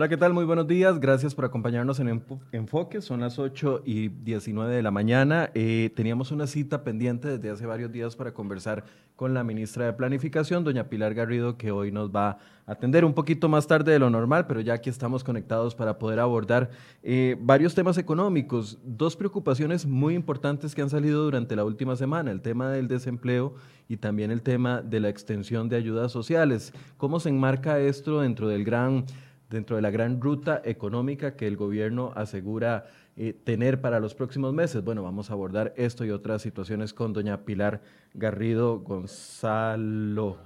Hola, ¿qué tal? Muy buenos días. Gracias por acompañarnos en Enfoque. Son las 8 y 19 de la mañana. Eh, teníamos una cita pendiente desde hace varios días para conversar con la ministra de Planificación, doña Pilar Garrido, que hoy nos va a atender un poquito más tarde de lo normal, pero ya aquí estamos conectados para poder abordar eh, varios temas económicos. Dos preocupaciones muy importantes que han salido durante la última semana, el tema del desempleo y también el tema de la extensión de ayudas sociales. ¿Cómo se enmarca esto dentro del gran dentro de la gran ruta económica que el gobierno asegura eh, tener para los próximos meses. Bueno, vamos a abordar esto y otras situaciones con doña Pilar Garrido Gonzalo.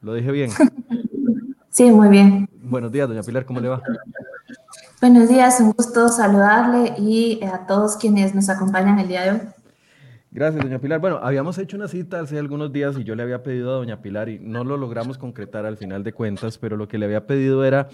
¿Lo dije bien? Sí, muy bien. Buenos días, doña Pilar, ¿cómo le va? Buenos días, un gusto saludarle y a todos quienes nos acompañan el día de hoy. Gracias, doña Pilar. Bueno, habíamos hecho una cita hace algunos días y yo le había pedido a doña Pilar y no lo logramos concretar al final de cuentas, pero lo que le había pedido era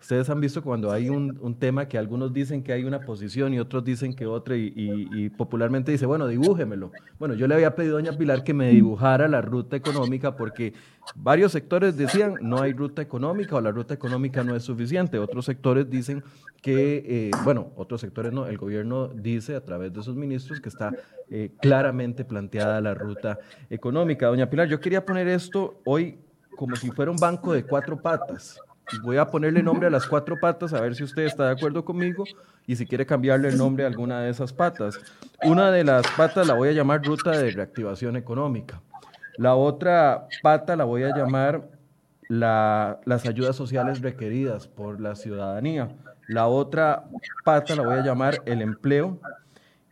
Ustedes han visto cuando hay un, tema que algunos dicen que hay una posición y otros dicen que otra y, popularmente dice, bueno, dibújemelo. Bueno, yo le había pedido a doña Pilar que me dibujara la ruta económica porque varios sectores decían no hay ruta económica o la ruta económica no es suficiente. Otros sectores dicen que, eh, bueno, otros sectores no, el gobierno dice a través de sus ministros que está eh, claramente planteada la ruta económica. Doña Pilar, yo quería poner esto hoy como si fuera un banco de cuatro patas voy a ponerle nombre a las cuatro patas a ver si usted está de acuerdo conmigo y si quiere cambiarle el nombre a alguna de esas patas. Una de las patas la voy a llamar ruta de reactivación económica. La otra pata la voy a llamar las ayudas sociales requeridas por la ciudadanía. La otra pata la voy a llamar el empleo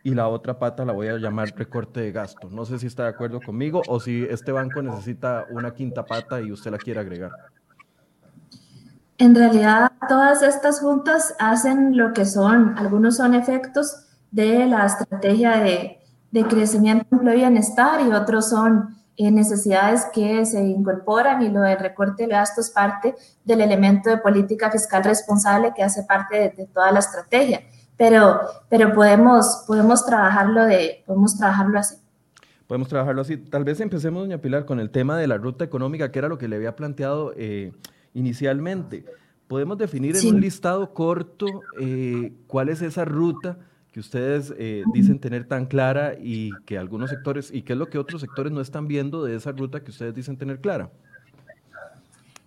y la otra pata la voy a llamar recorte de gasto. No sé si está de acuerdo conmigo o si este banco necesita una quinta pata y usted la quiere agregar. En realidad, todas estas juntas hacen lo que son, algunos son efectos de la estrategia de, crecimiento, empleo y bienestar y otros son eh, necesidades que se incorporan y lo del recorte de gastos parte del elemento de política fiscal responsable que hace parte de, toda la estrategia. Pero, pero podemos, podemos, trabajarlo de, podemos trabajarlo así. Podemos trabajarlo así. Tal vez empecemos, doña Pilar, con el tema de la ruta económica, que era lo que le había planteado. Eh, inicialmente. ¿Podemos definir en un listado corto eh, cuál es esa ruta que ustedes eh, dicen tener tan clara y que algunos sectores, y qué es lo que otros sectores no están viendo de esa ruta que ustedes dicen tener clara?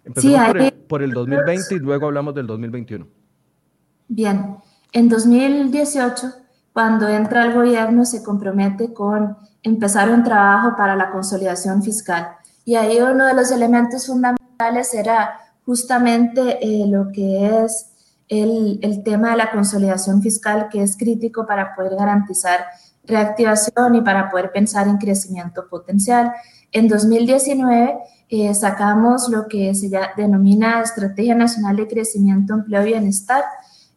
Empecemos por, el, por el 2020 y luego hablamos del 2021. Bien, en 2018, cuando entra el gobierno, se compromete con empezar un trabajo para la consolidación fiscal. Y ahí uno de los elementos fundamentales era justamente eh, lo que es el, el, tema de la consolidación fiscal, que es crítico para poder garantizar reactivación y para poder pensar en crecimiento potencial. En 2019 eh, sacamos lo que se denomina Estrategia Nacional de Crecimiento, Empleo y Bienestar.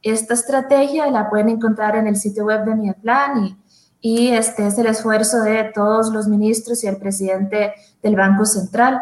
Esta estrategia la pueden encontrar en el sitio web de mi plan y, y este es el esfuerzo de todos los ministros y el presidente del Banco Central.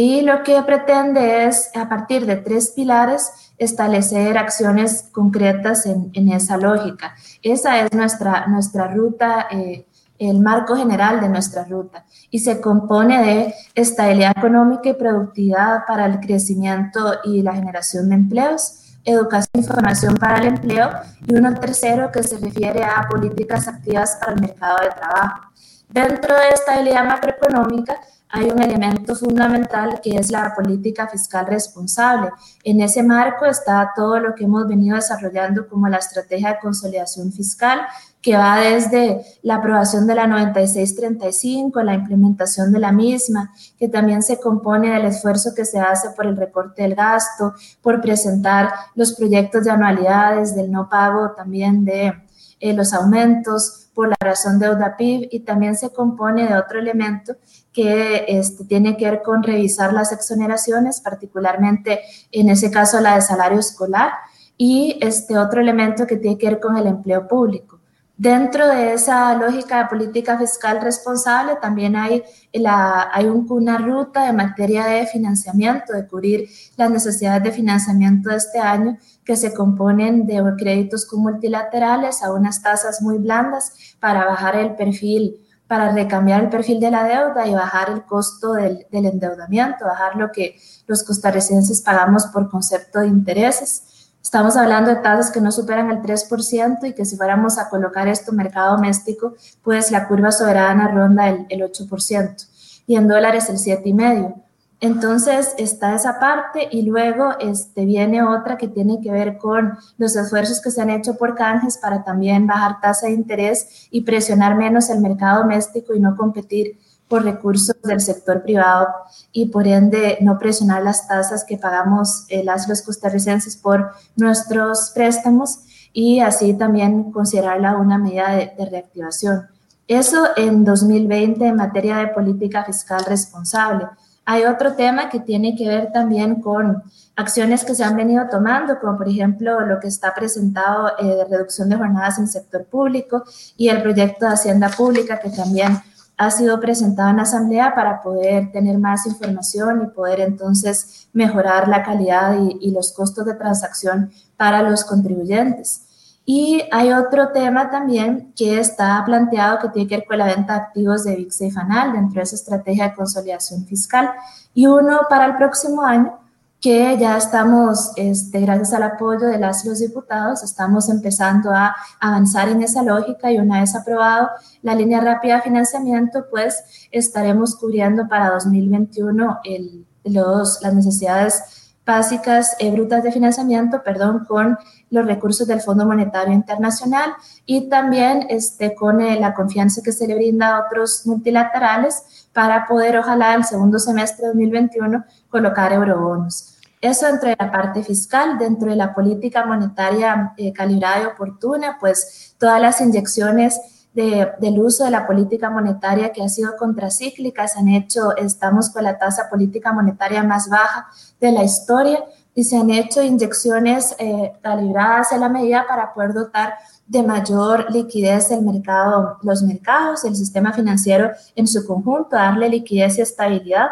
Y lo que pretende es, a partir de tres pilares, establecer acciones concretas en, esa lógica. Esa es nuestra, nuestra ruta, eh, el marco general de nuestra ruta. Y se compone de estabilidad económica y productividad para el crecimiento y la generación de empleos, educación e información para el empleo y uno tercero que se refiere a políticas activas para el mercado de trabajo. Dentro de estabilidad macroeconómica, hay un elemento fundamental que es la política fiscal responsable. En ese marco está todo lo que hemos venido desarrollando como la estrategia de consolidación fiscal, que va desde la aprobación de la 9635, la implementación de la misma, que también se compone del esfuerzo que se hace por el recorte del gasto, por presentar los proyectos de anualidades, del no pago también de eh, los aumentos, por la razón deuda PIB y también se compone de otro elemento que este, tiene que ver con revisar las exoneraciones, particularmente en ese caso la de salario escolar, y este otro elemento que tiene que ver con el empleo público. Dentro de esa lógica de política fiscal responsable también hay, la, hay una ruta de materia de financiamiento, de cubrir las necesidades de financiamiento de este año, que se componen de créditos multilaterales a unas tasas muy blandas para bajar el perfil para recambiar el perfil de la deuda y bajar el costo del, endeudamiento, bajar lo que los costarricenses pagamos por concepto de intereses. Estamos hablando de tasas que no superan el 3% y que si fuéramos a colocar esto en mercado doméstico, pues la curva soberana ronda el, el 8% y en dólares el 7,5%. Entonces está esa parte y luego este, viene otra que tiene que ver con los esfuerzos que se han hecho por canjes para también bajar tasa de interés y presionar menos el mercado doméstico y no competir por recursos del sector privado y por ende no presionar las tasas que pagamos eh, las los costarricenses por nuestros préstamos y así también considerarla una medida de, de reactivación. Eso en 2020 en materia de política fiscal responsable. Hay otro tema que tiene que ver también con acciones que se han venido tomando, como por ejemplo lo que está presentado eh, de reducción de jornadas en sector público y el proyecto de Hacienda Pública que también ha sido presentado en Asamblea para poder tener más información y poder entonces mejorar la calidad y los costos de transacción para los contribuyentes. Y hay otro tema también que está planteado que tiene que ver con la venta de activos de VIX y FANAL dentro de esa estrategia de consolidación fiscal. Y uno para el próximo año, que ya estamos, este, gracias al apoyo de las los diputados, estamos empezando a avanzar en esa lógica y una vez aprobado la línea rápida de financiamiento, pues estaremos cubriendo para 2021 el, los, las necesidades básicas eh, brutas de financiamiento, perdón, con los recursos del Fondo Monetario Internacional y también este, con eh, la confianza que se le brinda a otros multilaterales para poder, ojalá, el segundo semestre de 2021 colocar eurobonos. Eso dentro de la parte fiscal, dentro de la política monetaria eh, calibrada y oportuna, pues todas las inyecciones de, del uso de la política monetaria que ha sido contracíclica se han hecho, estamos con la tasa política monetaria más baja de la historia y se han hecho inyecciones eh, calibradas en la medida para poder dotar de mayor liquidez el mercado, los mercados, el sistema financiero en su conjunto, darle liquidez y estabilidad.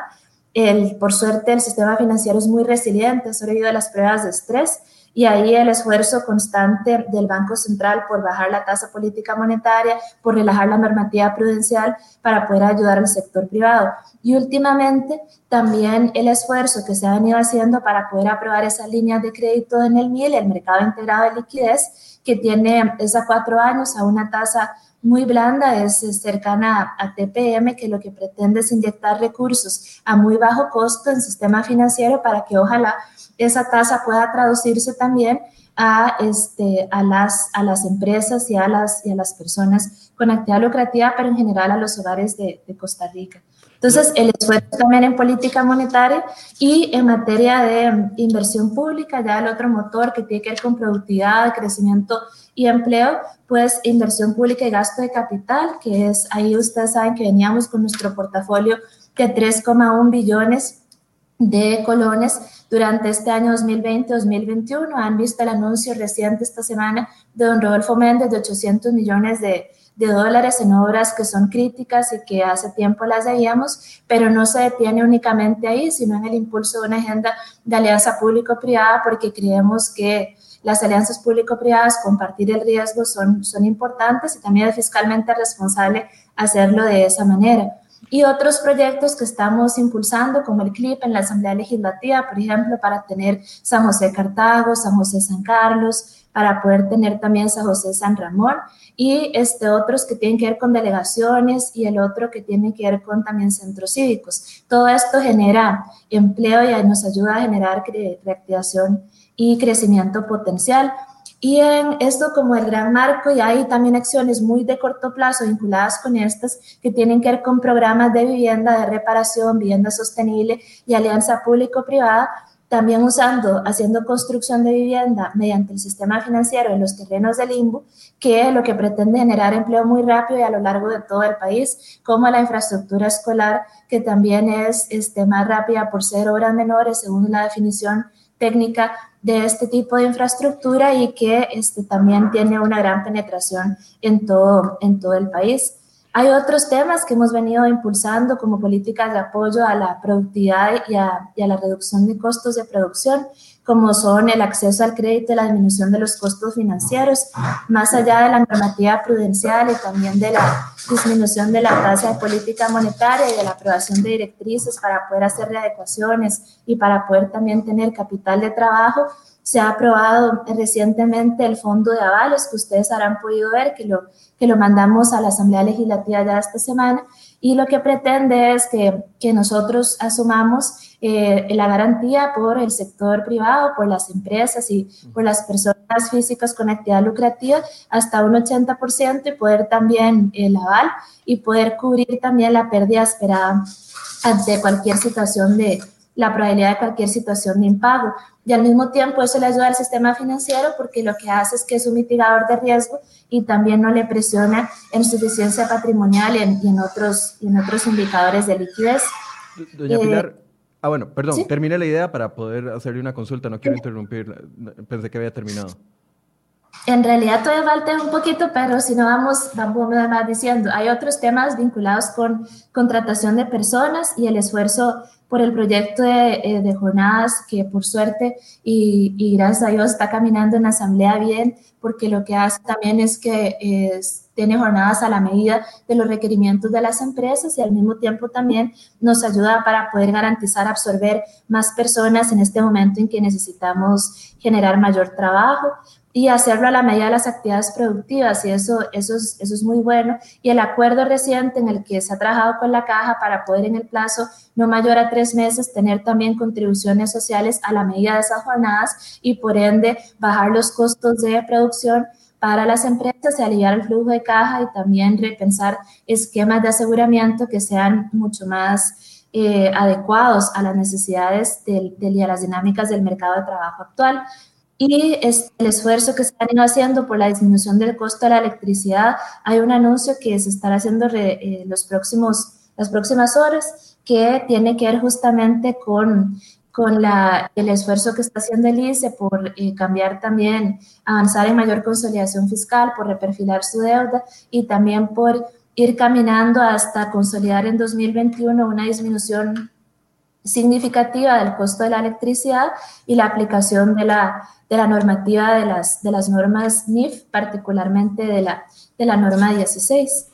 El, por suerte, el sistema financiero es muy resiliente, ha sobrevivido a las pruebas de estrés y ahí el esfuerzo constante del Banco Central por bajar la tasa política monetaria, por relajar la normativa prudencial para poder ayudar al sector privado. Y últimamente también el esfuerzo que se ha venido haciendo para poder aprobar esas líneas de crédito en el MIL, el Mercado Integrado de Liquidez, que tiene esa cuatro años a una tasa muy blanda, es cercana a TPM, que lo que pretende es inyectar recursos a muy bajo costo en sistema financiero para que ojalá esa tasa pueda traducirse también a, este, a, las, a las empresas y a las, y a las personas con actividad lucrativa, pero en general a los hogares de, de Costa Rica. Entonces, el esfuerzo también en política monetaria y en materia de inversión pública, ya el otro motor que tiene que ver con productividad, crecimiento y empleo, pues inversión pública y gasto de capital, que es ahí ustedes saben que veníamos con nuestro portafolio de 3,1 billones de colones durante este año 2020-2021. Han visto el anuncio reciente esta semana de don Rodolfo Méndez de 800 millones de, de dólares en obras que son críticas y que hace tiempo las veíamos, pero no se detiene únicamente ahí, sino en el impulso de una agenda de alianza público-privada, porque creemos que las alianzas público-privadas, compartir el riesgo, son, son importantes y también es fiscalmente responsable hacerlo de esa manera y otros proyectos que estamos impulsando, como el CLIP en la Asamblea Legislativa, por ejemplo, para tener San José Cartago, San José San Carlos, para poder tener también San José San Ramón, y este, otros que tienen que ver con delegaciones y el otro que tiene que ver con también centros cívicos. Todo esto genera empleo y nos ayuda a generar reactivación y crecimiento potencial. Y en esto como el gran marco, y hay también acciones muy de corto plazo vinculadas con estas que tienen que ver con programas de vivienda, de reparación, vivienda sostenible y alianza público-privada, también usando, haciendo construcción de vivienda mediante el sistema financiero en los terrenos del limbo, que lo que pretende generar empleo muy rápido y a lo largo de todo el país, como la infraestructura escolar, que también es este, más rápida por ser horas menores, según la definición técnica de este tipo de infraestructura y que este, también tiene una gran penetración en todo, en todo el país. Hay otros temas que hemos venido impulsando como políticas de apoyo a la productividad y a, y a la reducción de costos de producción, como son el acceso al crédito y la disminución de los costos financieros, más allá de la normativa prudencial y también de la disminución de la tasa de política monetaria y de la aprobación de directrices para poder hacer readecuaciones y para poder también tener capital de trabajo, se ha aprobado recientemente el fondo de avales que ustedes habrán podido ver, que lo, que lo mandamos a la Asamblea Legislativa ya esta semana, y lo que pretende es que, que nosotros asumamos eh, la garantía por el sector privado, por las empresas y por las personas físicas con actividad lucrativa hasta un 80% y poder también el aval y poder cubrir también la pérdida esperada ante cualquier situación de, la probabilidad de cualquier situación de impago. Y al mismo tiempo eso le ayuda al sistema financiero porque lo que hace es que es un mitigador de riesgo y también no le presiona en suficiencia patrimonial y en, otros, en otros indicadores de liquidez. Doña Pilar, eh, ah bueno, perdón, terminé la idea para poder hacerle una consulta, no quiero interrumpir, pensé que había terminado. En realidad todavía falta un poquito, pero si no vamos, vamos más diciendo, hay otros temas vinculados con contratación de personas y el esfuerzo por el proyecto de, eh, de jornadas que por suerte y, y, gracias a Dios está caminando en la asamblea bien, porque lo que hace también es que tiene jornadas a la medida de los requerimientos de las empresas y al mismo tiempo también nos ayuda para poder garantizar absorber más personas en este momento en que necesitamos generar mayor trabajo y hacerlo a la medida de las actividades productivas y eso, eso, es, eso es muy bueno. Y el acuerdo reciente en el que se ha trabajado con la caja para poder en el plazo no mayor a tres meses tener también contribuciones sociales a la medida de esas jornadas y por ende bajar los costos de producción para las empresas y aliviar el flujo de caja y también repensar esquemas de aseguramiento que sean mucho más eh, adecuados a las necesidades del, y a las dinámicas del mercado de trabajo actual y es el esfuerzo que se han ido haciendo por la disminución del costo de la electricidad. Hay un anuncio que se estará haciendo eh, los próximos, las próximas horas que tiene que ver justamente con, con la, el esfuerzo que está haciendo el ICE por eh, cambiar también, avanzar en mayor consolidación fiscal, por reperfilar su deuda y también por ir caminando hasta consolidar en 2021 una disminución significativa del costo de la electricidad y la aplicación de la, de la normativa de las, de las normas NIF, particularmente de la, de la norma 16.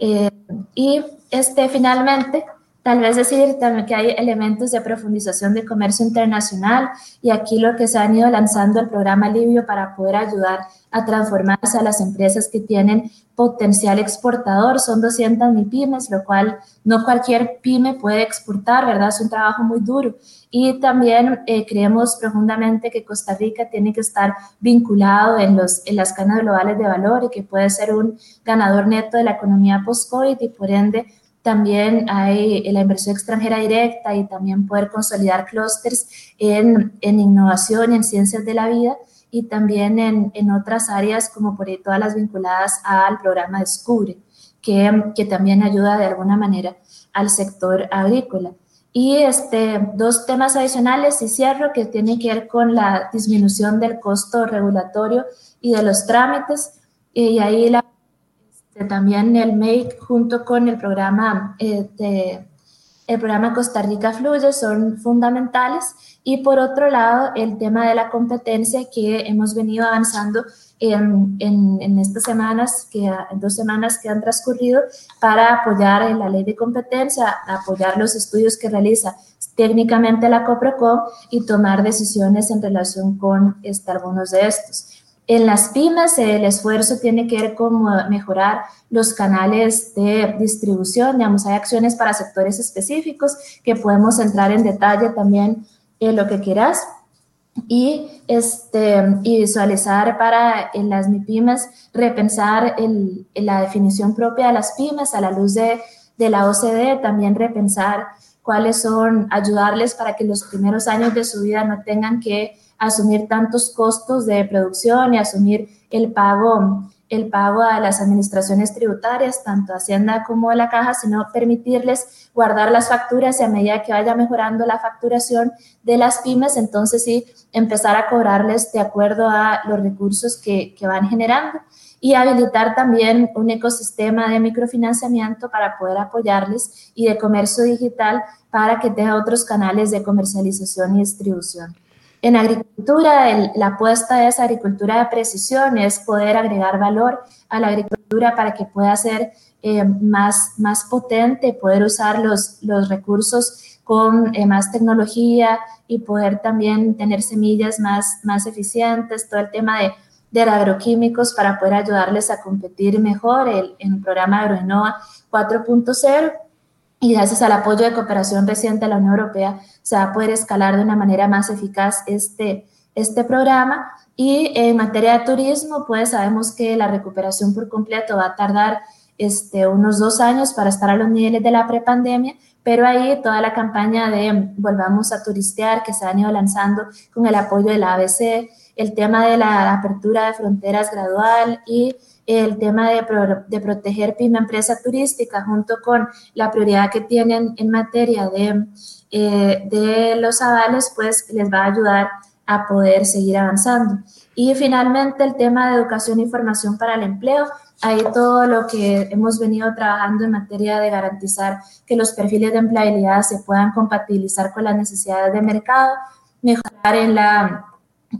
Eh, y este, finalmente, Tal vez decir también que hay elementos de profundización de comercio internacional y aquí lo que se han ido lanzando el programa Libio para poder ayudar a transformarse a las empresas que tienen potencial exportador. Son 200 mil pymes, lo cual no cualquier pyme puede exportar, ¿verdad? Es un trabajo muy duro. Y también eh, creemos profundamente que Costa Rica tiene que estar vinculado en, los, en las cadenas globales de valor y que puede ser un ganador neto de la economía post-COVID y por ende también hay la inversión extranjera directa y también poder consolidar clústeres en, en, innovación en ciencias de la vida y también en, en otras áreas como por ahí todas las vinculadas al programa Descubre, que, que también ayuda de alguna manera al sector agrícola. Y este, dos temas adicionales y cierro que tienen que ver con la disminución del costo regulatorio y de los trámites. Y ahí la también el MAKE junto con el programa, eh, el programa Costa Rica Fluye son fundamentales y por otro lado el tema de la competencia que hemos venido avanzando en, en, estas semanas, que en dos semanas que han transcurrido para apoyar en la ley de competencia, apoyar los estudios que realiza técnicamente la COPROCOM y tomar decisiones en relación con este, algunos de estos. En las pymes el esfuerzo tiene que ver con mejorar los canales de distribución, digamos, hay acciones para sectores específicos que podemos entrar en detalle también en lo que quieras y, este, y visualizar para las MIPYMES, repensar en la definición propia de las pymes a la luz de, de la OCDE, también repensar cuáles son, ayudarles para que los primeros años de su vida no tengan que asumir tantos costos de producción y asumir el pago, el pago a las administraciones tributarias, tanto Hacienda como la Caja, sino permitirles guardar las facturas y a medida que vaya mejorando la facturación de las pymes, entonces sí empezar a cobrarles de acuerdo a los recursos que, que van generando y habilitar también un ecosistema de microfinanciamiento para poder apoyarles y de comercio digital para que tenga otros canales de comercialización y distribución. En agricultura, la apuesta esa agricultura de precisión, es poder agregar valor a la agricultura para que pueda ser eh, más, más potente, poder usar los, los recursos con eh, más tecnología y poder también tener semillas más, más eficientes, todo el tema de, de agroquímicos para poder ayudarles a competir mejor. El, en el programa Agroinova 4.0 y gracias al apoyo de cooperación reciente de la Unión Europea se va a poder escalar de una manera más eficaz este, este programa. Y en materia de turismo, pues sabemos que la recuperación por completo va a tardar este, unos dos años para estar a los niveles de la prepandemia, pero ahí toda la campaña de Volvamos a Turistear que se han ido lanzando con el apoyo de la ABC, el tema de la apertura de fronteras gradual y el tema de, de proteger pyme empresa turística junto con la prioridad que tienen en materia de, eh, de los avales, pues les va a ayudar a poder seguir avanzando. Y finalmente el tema de educación e formación para el empleo, ahí todo lo que hemos venido trabajando en materia de garantizar que los perfiles de empleabilidad se puedan compatibilizar con las necesidades de mercado, mejorar en la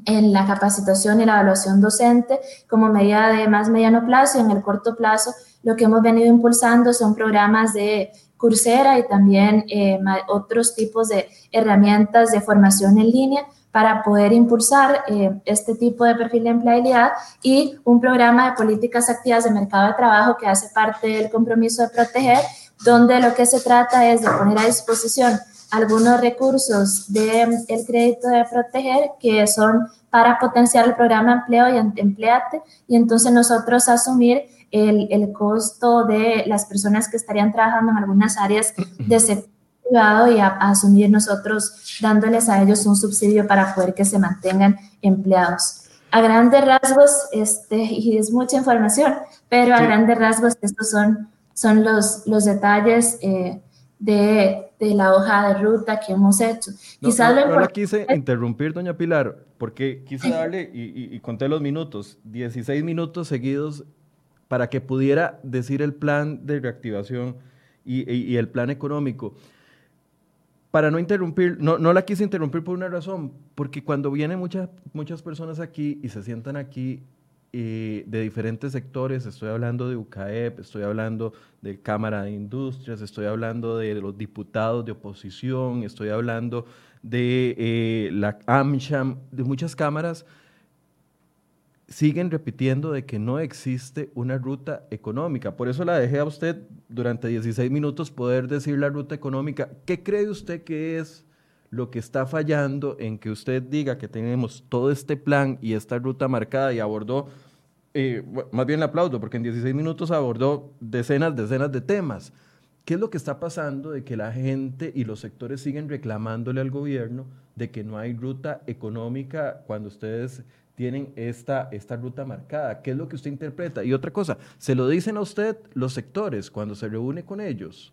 en la capacitación y la evaluación docente como medida de más mediano plazo y en el corto plazo lo que hemos venido impulsando son programas de Coursera y también eh, otros tipos de herramientas de formación en línea para poder impulsar eh, este tipo de perfil de empleabilidad y un programa de políticas activas de mercado de trabajo que hace parte del compromiso de proteger, donde lo que se trata es de poner a disposición algunos recursos del el crédito de proteger que son para potenciar el programa empleo y empleate y entonces nosotros asumir el, el, costo de las personas que estarían trabajando en algunas áreas de sector privado y asumir nosotros dándoles a ellos un subsidio para poder que se mantengan empleados. A grandes rasgos, este, y es mucha información, pero a grandes rasgos estos son, son los, los detalles eh, de, de, la hoja de ruta que hemos hecho. No, Quizás no, no quise interrumpir, doña Pilar, porque quise darle, y, y, conté los minutos, 16 minutos seguidos para que pudiera decir el plan de reactivación y, y el plan económico. Para no interrumpir, no, no la quise interrumpir por una razón, porque cuando vienen muchas, muchas personas aquí y se sientan aquí de diferentes sectores, estoy hablando de UCAEP, estoy hablando de Cámara de Industrias, estoy hablando de los diputados de oposición, estoy hablando de eh, la AmSham, de muchas cámaras, siguen repitiendo de que no existe una ruta económica. Por eso la dejé a usted durante 16 minutos poder decir la ruta económica. ¿Qué cree usted que es lo que está fallando en que usted diga que tenemos todo este plan y esta ruta marcada y abordó, eh, más bien le aplaudo, porque en 16 minutos abordó decenas, decenas de temas. ¿Qué es lo que está pasando de que la gente y los sectores siguen reclamándole al gobierno de que no hay ruta económica cuando ustedes tienen esta, esta ruta marcada? ¿Qué es lo que usted interpreta? Y otra cosa, ¿se lo dicen a usted los sectores cuando se reúne con ellos?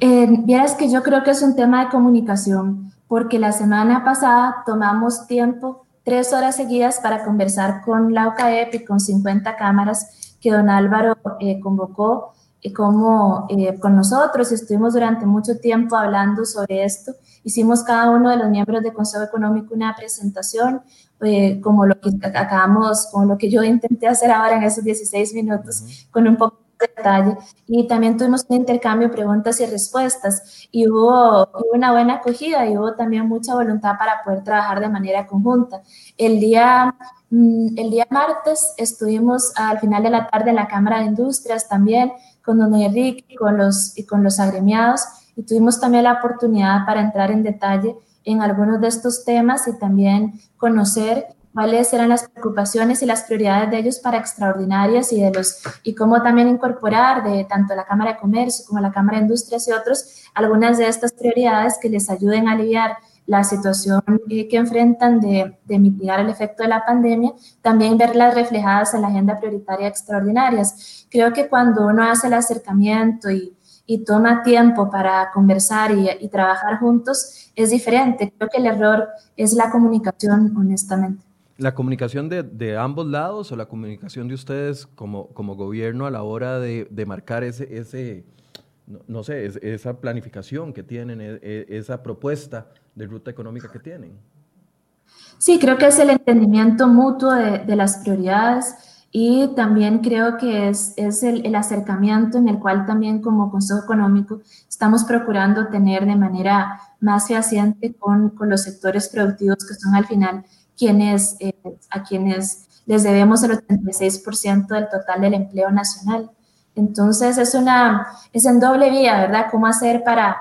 Eh, vieras que yo creo que es un tema de comunicación, porque la semana pasada tomamos tiempo, tres horas seguidas, para conversar con la OCAEP y con 50 cámaras que don Álvaro eh, convocó eh, como eh, con nosotros. Estuvimos durante mucho tiempo hablando sobre esto. Hicimos cada uno de los miembros del Consejo Económico una presentación, eh, como lo que acabamos, como lo que yo intenté hacer ahora en esos 16 minutos, con un poco detalle. Y también tuvimos un intercambio de preguntas y respuestas y hubo, una buena acogida y hubo también mucha voluntad para poder trabajar de manera conjunta. El día, mm, el día martes estuvimos al final de la tarde en la Cámara de Industrias también con don Enrique con los, y con los agremiados y tuvimos también la oportunidad para entrar en detalle en algunos de estos temas y también conocer cuáles eran las preocupaciones y las prioridades de ellos para extraordinarias y de los y cómo también incorporar de tanto la Cámara de Comercio como la Cámara de Industrias y otros algunas de estas prioridades que les ayuden a aliviar la situación que enfrentan de, de, mitigar el efecto de la pandemia, también verlas reflejadas en la agenda prioritaria extraordinarias. Creo que cuando uno hace el acercamiento y, y toma tiempo para conversar y, y trabajar juntos, es diferente. Creo que el error es la comunicación, honestamente la comunicación de, de, ambos lados o la comunicación de ustedes como, como gobierno a la hora de, de marcar ese, ese no, sé, esa planificación que tienen, e, e, esa propuesta ruta económica que tienen. Sí, creo que es el entendimiento mutuo de, de las prioridades y también creo que es, es el, el, acercamiento en el cual también como Consejo Económico estamos procurando tener de manera más fehaciente con, con los sectores productivos que son al final quienes, eh, a quienes les debemos el 86% del total del empleo nacional. Entonces es, una, es en doble vía, ¿verdad? ¿Cómo hacer para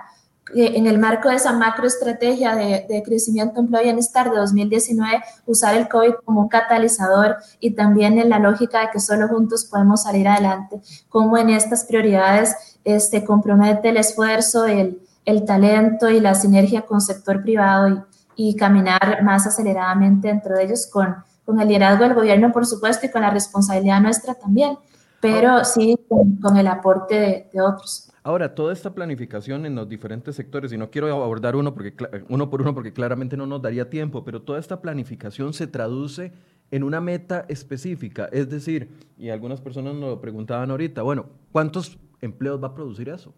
en el marco de esa macroestrategia de, de crecimiento, empleo y bienestar de 2019, usar el COVID como un catalizador y también en la lógica de que solo juntos podemos salir adelante, como en estas prioridades este, compromete el esfuerzo, el, el talento y la sinergia con sector privado y, y, caminar más aceleradamente dentro de ellos con, con el liderazgo del gobierno, por supuesto, y con la responsabilidad nuestra también, pero sí con, con el aporte de, de otros. Ahora, toda esta planificación en los diferentes sectores, y no quiero abordar uno, porque, uno por uno porque claramente no nos daría tiempo, pero toda esta planificación se traduce en una meta específica. Es decir, y algunas personas nos lo preguntaban ahorita, bueno, ¿cuántos empleos va a producir eso?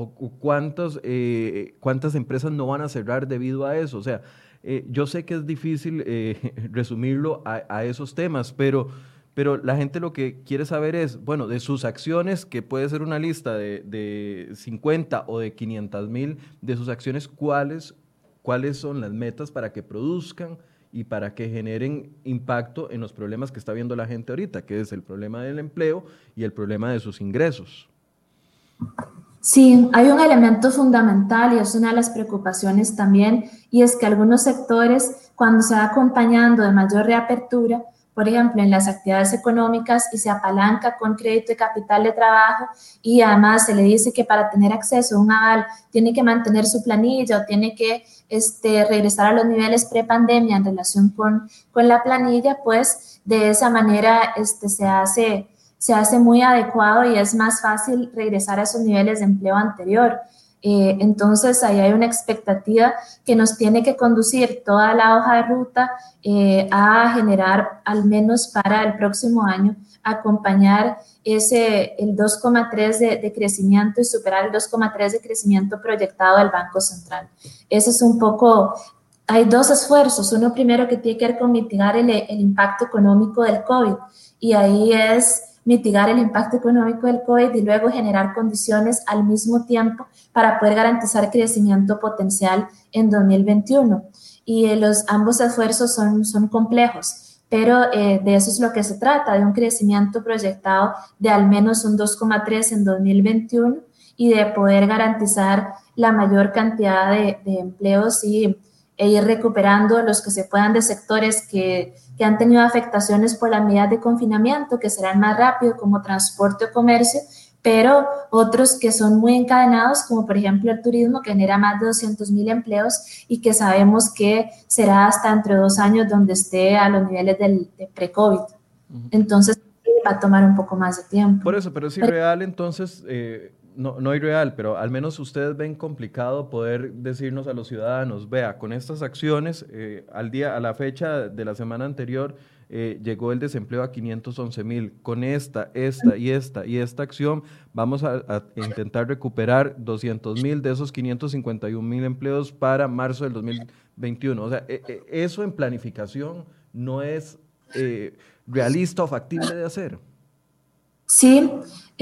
¿O cuántos, eh, cuántas empresas no van a cerrar debido a eso? O sea, eh, yo sé que es difícil eh, resumirlo a, a esos temas, pero pero la gente lo que quiere saber es, bueno, de sus acciones, que puede ser una lista de, de 50 o de 500 mil, de sus acciones, ¿cuáles, cuáles son las metas para que produzcan y para que generen impacto en los problemas que está viendo la gente ahorita, que es el problema del empleo y el problema de sus ingresos. Sí, hay un elemento fundamental y es una de las preocupaciones también, y es que algunos sectores, cuando se va acompañando de mayor reapertura, por ejemplo, en las actividades económicas y se apalanca con crédito y capital de trabajo y además se le dice que para tener acceso a un aval tiene que mantener su planilla o tiene que este, regresar a los niveles pre-pandemia en relación con, con la planilla, pues de esa manera este, se, hace, se hace muy adecuado y es más fácil regresar a esos niveles de empleo anterior. Eh, entonces, ahí hay una expectativa que nos tiene que conducir toda la hoja de ruta eh, a generar, al menos para el próximo año, acompañar ese, el 2,3 de, de, crecimiento y superar el 2,3 de crecimiento proyectado del Banco Central. Ese es un poco, hay dos esfuerzos. Uno primero que tiene que ver con mitigar el, el impacto económico del COVID y ahí es mitigar el impacto económico del COVID y luego generar condiciones al mismo tiempo para poder garantizar crecimiento potencial en 2021. Y eh, los ambos esfuerzos son, son complejos, pero eh, de eso es lo que se trata, de un crecimiento proyectado de al menos un 2,3 en 2021 y de poder garantizar la mayor cantidad de, empleos y e ir recuperando los que se puedan de sectores que, que, han tenido afectaciones por las medidas de confinamiento, que serán más rápido, como transporte o comercio, pero otros que son muy encadenados, como por ejemplo el turismo, que genera más de 200 mil empleos y que sabemos que será hasta entre dos años donde esté a los niveles del, de pre-COVID. Uh -huh. Entonces, va a tomar un poco más de tiempo. Por eso, pero es irreal entonces... Eh no, no irreal, pero al menos ustedes ven complicado poder decirnos a los ciudadanos, vea, con estas acciones, eh, al día, a la fecha de la semana anterior, eh, llegó el desempleo a 511 mil. Con esta, esta y esta y esta acción, vamos a, intentar recuperar 200 mil de esos 551 mil empleos para marzo del 2021. O sea, eh, eso en planificación no es realista o factible de hacer. Sí,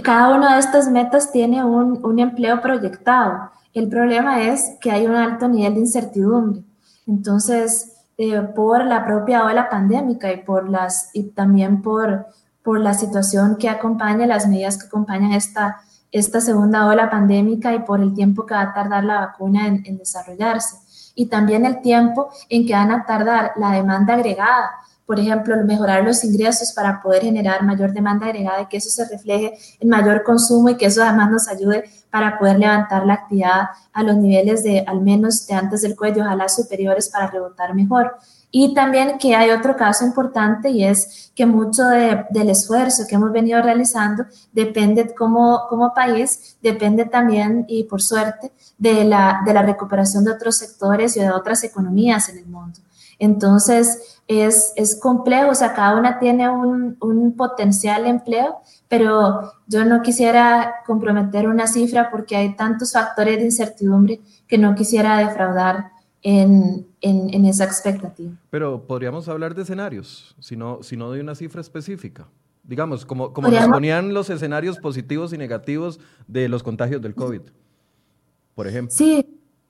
cada una de estas metas tiene un, un, empleo proyectado. El problema es que hay un alto nivel de incertidumbre. Entonces, eh, por la propia ola pandémica y, por las, y también por, por la situación que acompaña, las medidas que acompañan esta, esta segunda ola pandémica y por el tiempo que va a tardar la vacuna en, en desarrollarse. Y también el tiempo en que van a tardar la demanda agregada por ejemplo, mejorar los ingresos para poder generar mayor demanda agregada y que eso se refleje en mayor consumo y que eso además nos ayude para poder levantar la actividad a los niveles de al menos de antes del cuello, ojalá superiores para rebotar mejor. Y también que hay otro caso importante y es que mucho de, del esfuerzo que hemos venido realizando depende como, como país, depende también y por suerte de la, de la recuperación de otros sectores y de otras economías en el mundo. Entonces, es, es complejo, o sea, cada una tiene un, un, potencial empleo, pero yo no quisiera comprometer una cifra porque hay tantos factores de incertidumbre que no quisiera defraudar en, en, esa expectativa. Pero podríamos hablar de escenarios, si no, si no de una cifra específica. Digamos, como, como nos ponían los escenarios positivos y negativos de los contagios del COVID, por ejemplo. Sí,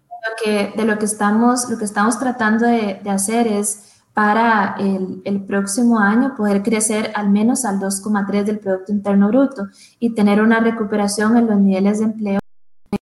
lo que, de lo que estamos, lo que estamos tratando de, de hacer es para el, próximo año poder crecer al menos al 2,3 del Producto Interno Bruto y tener una recuperación en los niveles de empleo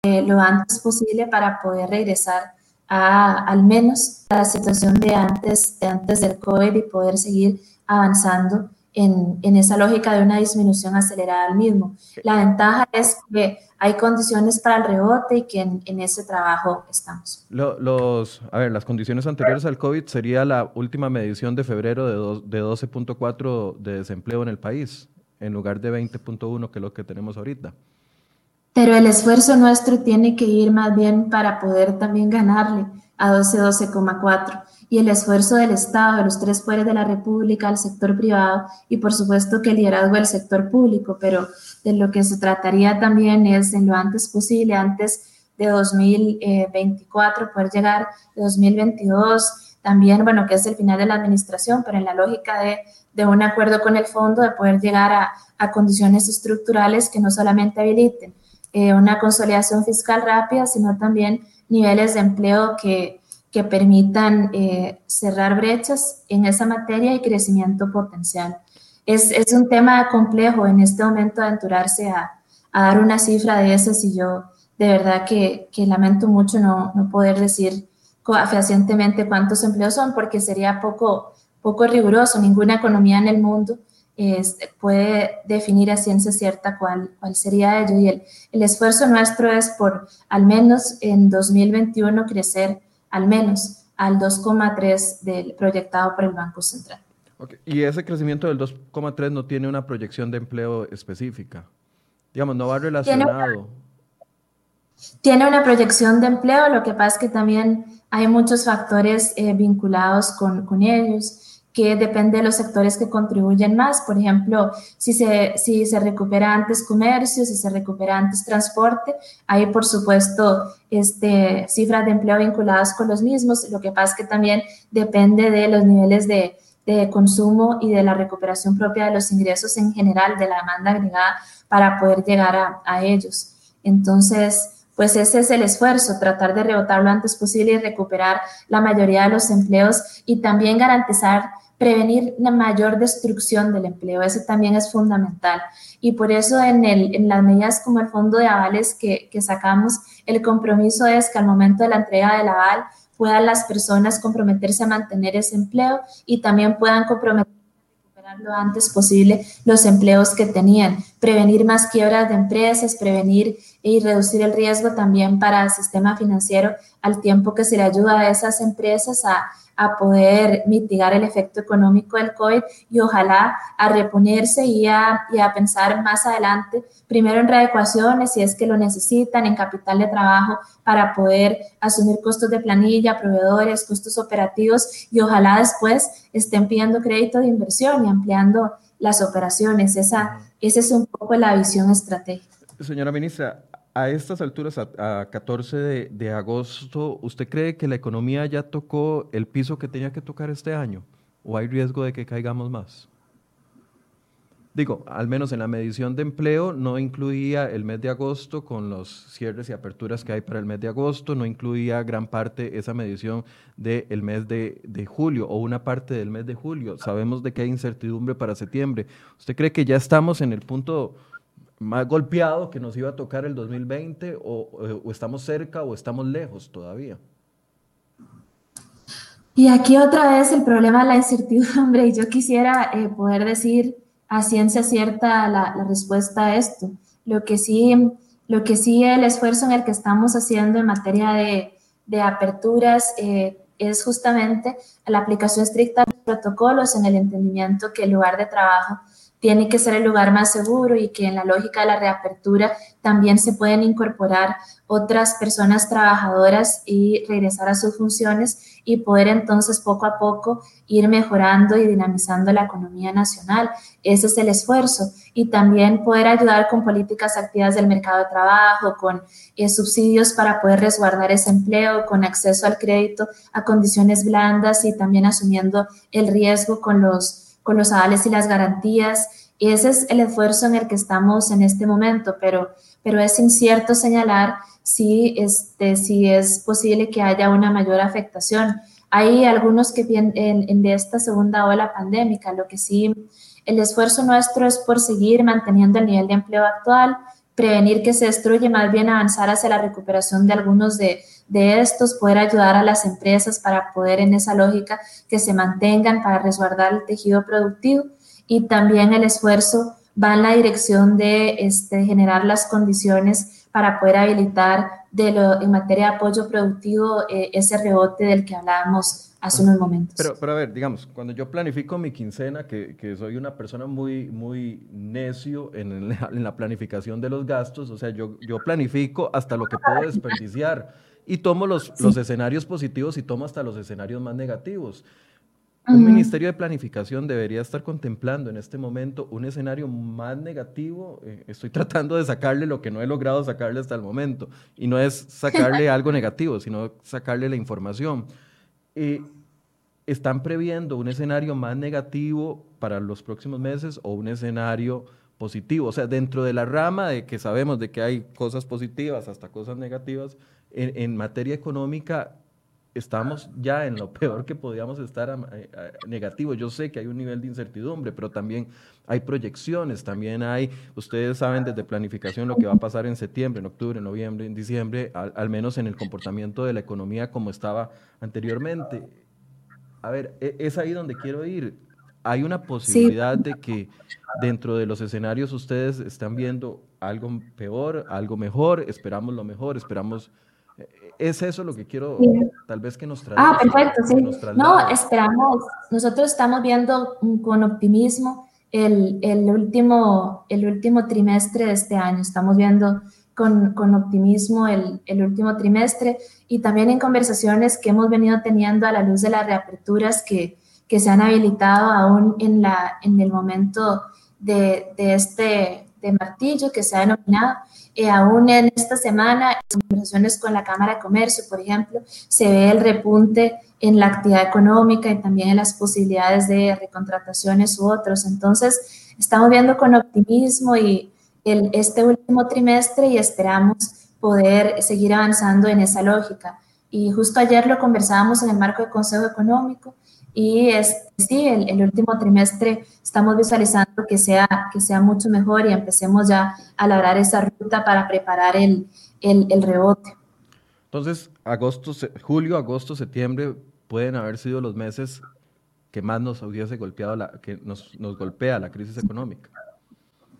eh, lo antes posible para poder regresar a al menos a la situación de antes, de antes del COVID y poder seguir avanzando en, en, esa lógica de una disminución acelerada al mismo. La ventaja es que hay condiciones para el rebote y que en, en ese trabajo estamos. los, a ver, las condiciones anteriores al COVID sería la última medición de febrero de, de 12.4 de desempleo en el país, en lugar de 20.1 que es lo que tenemos ahorita. Pero el esfuerzo nuestro tiene que ir más bien para poder también ganarle a 12, 12,4 y el esfuerzo del Estado, de los tres poderes de la República, el sector privado y por supuesto que el liderazgo del sector público, pero de lo que se trataría también es en lo antes posible, antes de 2024, poder llegar de 2022, también, bueno, que es el final de la administración, pero en la lógica de, un acuerdo con el fondo, de poder llegar a, a condiciones estructurales que no solamente habiliten eh, una consolidación fiscal rápida, sino también niveles de empleo que, que permitan eh, cerrar brechas en esa materia y crecimiento potencial. Es, es, un tema complejo en este momento aventurarse a, a, dar una cifra de esas y yo de verdad que, lamento mucho no, no, poder decir fehacientemente cuántos empleos son porque sería poco, poco riguroso. Ninguna economía en el mundo puede definir a ciencia cierta cuál, cuál sería ello. Y el, el esfuerzo nuestro es por al menos en 2021 crecer al menos al 2,3 del proyectado por el Banco Central. Y ese crecimiento del 2,3 no tiene una proyección de empleo específica. Digamos, no va relacionado. Tiene una, proyección de empleo, lo que pasa es que también hay muchos factores eh, vinculados con, con ellos que depende de los sectores que contribuyen más. Por ejemplo, si se, si se recupera antes comercio, si se recupera antes transporte, hay por supuesto este, cifras de empleo vinculadas con los mismos. Lo que pasa es que también depende de los niveles de, de consumo y de la recuperación propia de los ingresos en general, de la demanda agregada, para poder llegar a, a ellos. Entonces, pues ese es el esfuerzo, tratar de rebotar lo antes posible y recuperar la mayoría de los empleos y también garantizar prevenir la mayor destrucción del empleo. Eso también es fundamental. Y por eso en, el, en las medidas como el fondo de avales que, que sacamos, el compromiso es que al momento de la entrega del aval puedan las personas comprometerse a mantener ese empleo y también puedan comprometerse a recuperar lo antes posible los empleos que tenían, prevenir más quiebras de empresas, prevenir y reducir el riesgo también para el sistema financiero al tiempo que se le ayuda a esas empresas a a poder mitigar el efecto económico del COVID y ojalá a reponerse y a, y a pensar más adelante, primero en readecuaciones, si es que lo necesitan, en capital de trabajo para poder asumir costos de planilla, proveedores, costos operativos y ojalá después estén pidiendo crédito de inversión y ampliando las operaciones. Esa, esa es un poco la visión estratégica. Señora ministra, a estas alturas, a, 14 de, agosto, ¿usted cree que la economía ya tocó el piso que tenía que tocar este año? ¿O hay riesgo de que caigamos más? Digo, al menos en la medición de empleo no incluía el mes de agosto con los cierres y aperturas que hay para el mes de agosto, no incluía gran parte esa medición del mes de, julio o una parte del mes de julio. Sabemos de que hay incertidumbre para septiembre. ¿Usted cree que ya estamos en el punto más golpeado que nos iba a tocar el 2020 o, estamos cerca o estamos lejos todavía? Y aquí otra vez el problema de la incertidumbre yo quisiera eh, poder decir a ciencia cierta la, respuesta a esto. Lo que, sí, lo que sí el esfuerzo en el que estamos haciendo en materia de, aperturas eh, es justamente la aplicación estricta de los protocolos en el entendimiento que el lugar de trabajo tiene que ser el lugar más seguro y que en la lógica de la reapertura también se pueden incorporar otras personas trabajadoras y regresar a sus funciones y poder entonces poco a poco ir mejorando y dinamizando la economía nacional. Ese es el esfuerzo. Y también poder ayudar con políticas activas del mercado de trabajo, con eh, subsidios para poder resguardar ese empleo, con acceso al crédito a condiciones blandas y también asumiendo el riesgo con los, con los avales y las garantías. Ese es el esfuerzo en el que estamos en este momento, pero, pero es incierto señalar si, este, si es posible que haya una mayor afectación. Hay algunos que en, en, de esta segunda ola pandémica, lo que sí, el esfuerzo nuestro es por seguir manteniendo el nivel de empleo actual, prevenir que se destruye, más bien avanzar hacia la recuperación de algunos de, de estos, poder ayudar a las empresas para poder en esa lógica que se mantengan para resguardar el tejido productivo. Y también el esfuerzo va en la dirección de este, generar las condiciones para poder habilitar de lo, en materia de apoyo productivo eh, ese rebote del que hablábamos hace unos momentos. Pero, pero a ver, digamos, cuando yo planifico mi quincena, que, que soy una persona muy, muy necio en, la, en, la, planificación de los gastos, o sea, yo, yo planifico hasta lo que puedo desperdiciar y tomo los, sí. los escenarios positivos y tomo hasta los escenarios más negativos. Un ministerio de planificación debería estar contemplando en este momento un escenario más negativo. Eh, estoy tratando de sacarle lo que no he logrado sacarle hasta el momento. Y no es sacarle algo negativo, sino sacarle la información. Eh, ¿Están previendo un escenario más negativo para los próximos meses o un escenario positivo? O sea, dentro de la rama de que sabemos de que hay cosas positivas hasta cosas negativas, en, en materia económica, estamos ya en lo peor que podíamos estar a, a, a, negativo. Yo sé que hay un nivel de incertidumbre, pero también hay proyecciones, también hay, ustedes saben desde planificación lo que va a pasar en septiembre, en octubre, en noviembre, en diciembre, al, al menos en el comportamiento de la economía como estaba anteriormente. A ver, e, es ahí donde quiero ir. Hay una posibilidad sí. de que dentro de los escenarios ustedes están viendo algo peor, algo mejor, esperamos lo mejor, esperamos es eso lo que quiero, sí. tal vez que nos traslade. Ah, perfecto, sí. No, esperamos, nosotros estamos viendo con optimismo el, el, último, el último trimestre de este año, estamos viendo con, con optimismo el, el, último trimestre y también en conversaciones que hemos venido teniendo a la luz de las reaperturas que, que se han habilitado aún en, la, en el momento de, de este de martillo que se ha denominado, eh, aún en esta semana, en conversaciones con la Cámara de Comercio, por ejemplo, se ve el repunte en la actividad económica y también en las posibilidades de recontrataciones u otros. Entonces, estamos viendo con optimismo y el, este último trimestre y esperamos poder seguir avanzando en esa lógica. Y justo ayer lo conversábamos en el marco del Consejo Económico y es, sí, el, el, último trimestre estamos visualizando que sea, que sea mucho mejor y empecemos ya a lograr esa ruta para preparar el, el, el rebote. Entonces, agosto, julio, agosto, septiembre pueden haber sido los meses que más nos hubiese golpeado, la, que nos, nos golpea la crisis económica.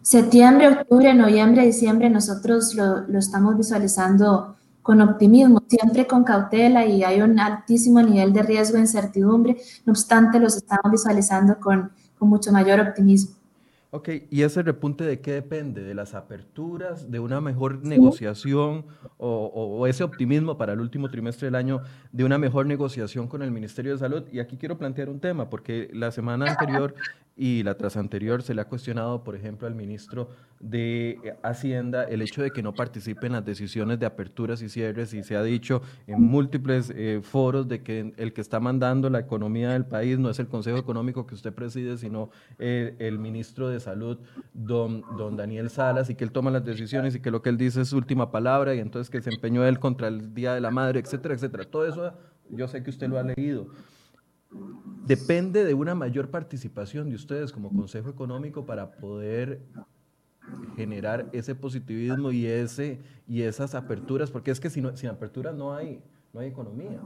Septiembre, octubre, noviembre, diciembre, nosotros lo, lo estamos visualizando con optimismo, siempre con cautela y hay un altísimo nivel de riesgo e incertidumbre, no obstante los estamos visualizando con, con mucho mayor optimismo. Ok, ¿y ese repunte de qué depende? ¿De las aperturas, de una mejor negociación o, o, o, ese optimismo para el último trimestre del año de una mejor negociación con el Ministerio de Salud? Y aquí quiero plantear un tema, porque la semana anterior y la tras anterior se le ha cuestionado, por ejemplo, al ministro de Hacienda el hecho de que no participe en las decisiones de aperturas y cierres y se ha dicho en múltiples eh, foros de que el que está mandando la economía del país no es el Consejo Económico que usted preside, sino eh, el ministro de Salud, don, don Daniel Salas, y que él toma las decisiones y que lo que él dice es última palabra y entonces que se empeñó él contra el Día de la Madre, etcétera, etcétera. Todo eso yo sé que usted lo ha leído depende de una mayor participación de ustedes como Consejo Económico para poder generar ese positivismo y, ese, y esas aperturas, porque es que sin, aperturas no hay, no hay economía.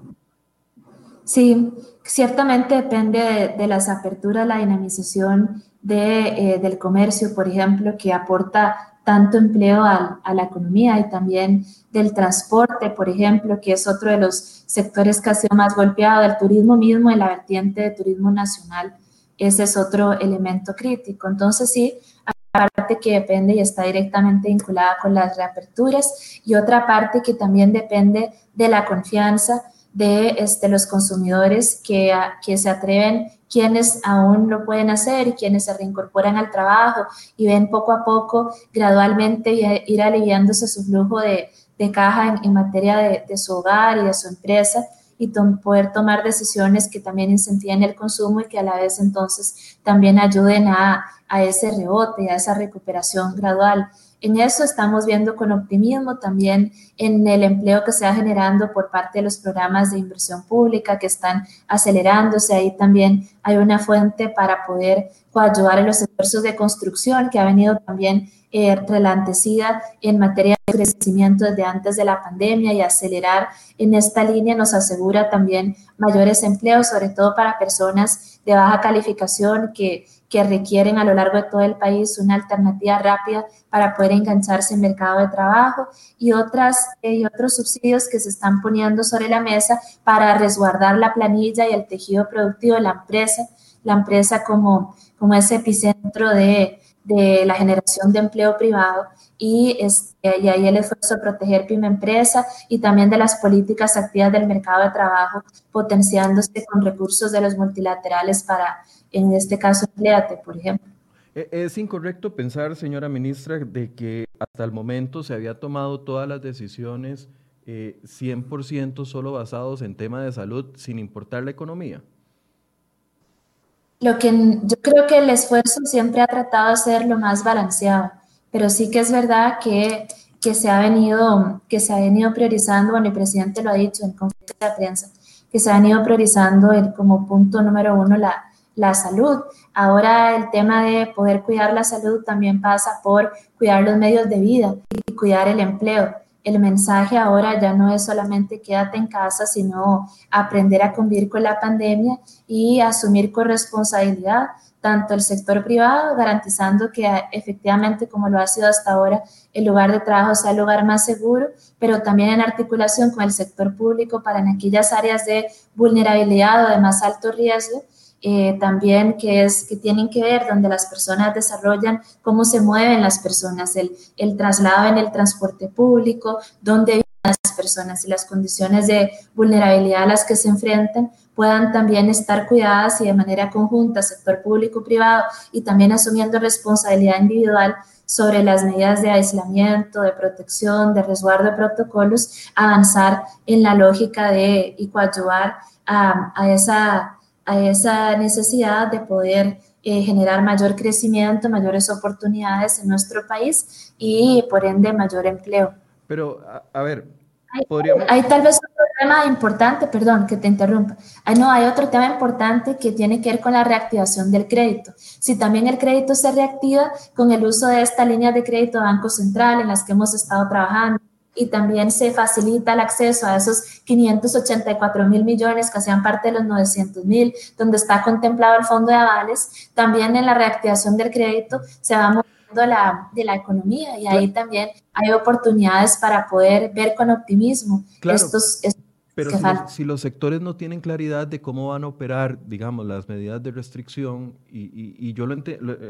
Sí, ciertamente depende de, de las aperturas, la dinamización de, eh, del comercio, por ejemplo, que aporta tanto empleo a, a, la economía y también del transporte, por ejemplo, que es otro de los sectores que ha sido más golpeado, del turismo mismo, en la vertiente de turismo nacional, ese es otro elemento crítico. Entonces sí, parte que depende y está directamente vinculada con las reaperturas y otra parte que también depende de la confianza de este, los consumidores que, que se atreven, quienes aún lo pueden hacer quienes se reincorporan al trabajo y ven poco a poco, gradualmente, ir aliviándose su flujo de, de caja en, materia de, su hogar y de su empresa y poder tomar decisiones que también incentiven el consumo y que a la vez entonces también ayuden a, a ese rebote, a esa recuperación gradual. En eso estamos viendo con optimismo también en el empleo que se va generando por parte de los programas de inversión pública que están acelerándose. Ahí también hay una fuente para poder ayudar en los esfuerzos de construcción que ha venido también eh, relantecida en materia de crecimiento desde antes de la pandemia y acelerar en esta línea nos asegura también mayores empleos, sobre todo para personas de baja calificación que, que requieren a lo largo de todo el país una alternativa rápida para poder engancharse en mercado de trabajo y, otras, eh, y otros subsidios que se están poniendo sobre la mesa para resguardar la planilla y el tejido productivo de la empresa, la empresa como, como ese epicentro de, de la generación de empleo privado y, este, y ahí el esfuerzo de proteger pyme empresa y también de las políticas activas del mercado de trabajo, potenciándose con recursos de los multilaterales para, en este caso, empleate, por ejemplo. E, es incorrecto pensar, señora ministra, de que hasta el momento se había tomado todas las decisiones eh, 100% solo basados en tema de salud, sin importar la economía. Lo que yo creo que el esfuerzo siempre ha tratado de ser lo más balanceado, pero sí que es verdad que, que, se, ha venido, que se ha venido priorizando, bueno, el presidente lo ha dicho en conferencia de prensa, que se ha venido priorizando el, como punto número uno la, la salud. Ahora el tema de poder cuidar la salud también pasa por cuidar los medios de vida y cuidar el empleo el mensaje ahora ya no es solamente quédate en casa, sino aprender a convivir con la pandemia y asumir corresponsabilidad tanto el sector privado, garantizando que efectivamente, como lo ha sido hasta ahora, el lugar de trabajo sea el lugar más seguro, pero también en articulación con el sector público para en aquellas áreas de vulnerabilidad o de más alto riesgo, eh, también que, es, que tienen que ver donde las personas desarrollan cómo se mueven las personas, el, el traslado en el transporte público, dónde viven las personas y las condiciones de vulnerabilidad a las que se enfrentan puedan también estar cuidadas y de manera conjunta, sector público-privado, y también asumiendo responsabilidad individual sobre las medidas de aislamiento, de protección, de resguardo de protocolos, avanzar en la lógica de y coadyuvar a, a esa a esa necesidad de poder eh, generar mayor crecimiento, mayores oportunidades en nuestro país y por ende mayor empleo. Pero, a, ver, podríamos... Hay, tal vez otro tema importante, perdón que te interrumpa. Ah, no, hay otro tema importante que tiene que ver con la reactivación del crédito. Si también el crédito se reactiva con el uso de esta línea de crédito Banco Central en las que hemos estado trabajando, y también se facilita el acceso a esos 584 mil millones que hacían parte de los 900 mil, donde está contemplado el fondo de avales. También en la reactivación del crédito se va moviendo la, de la economía y ahí también hay oportunidades para poder ver con optimismo estos, pero si los, sectores no tienen claridad de cómo van a operar, digamos, las medidas de restricción, y, yo lo,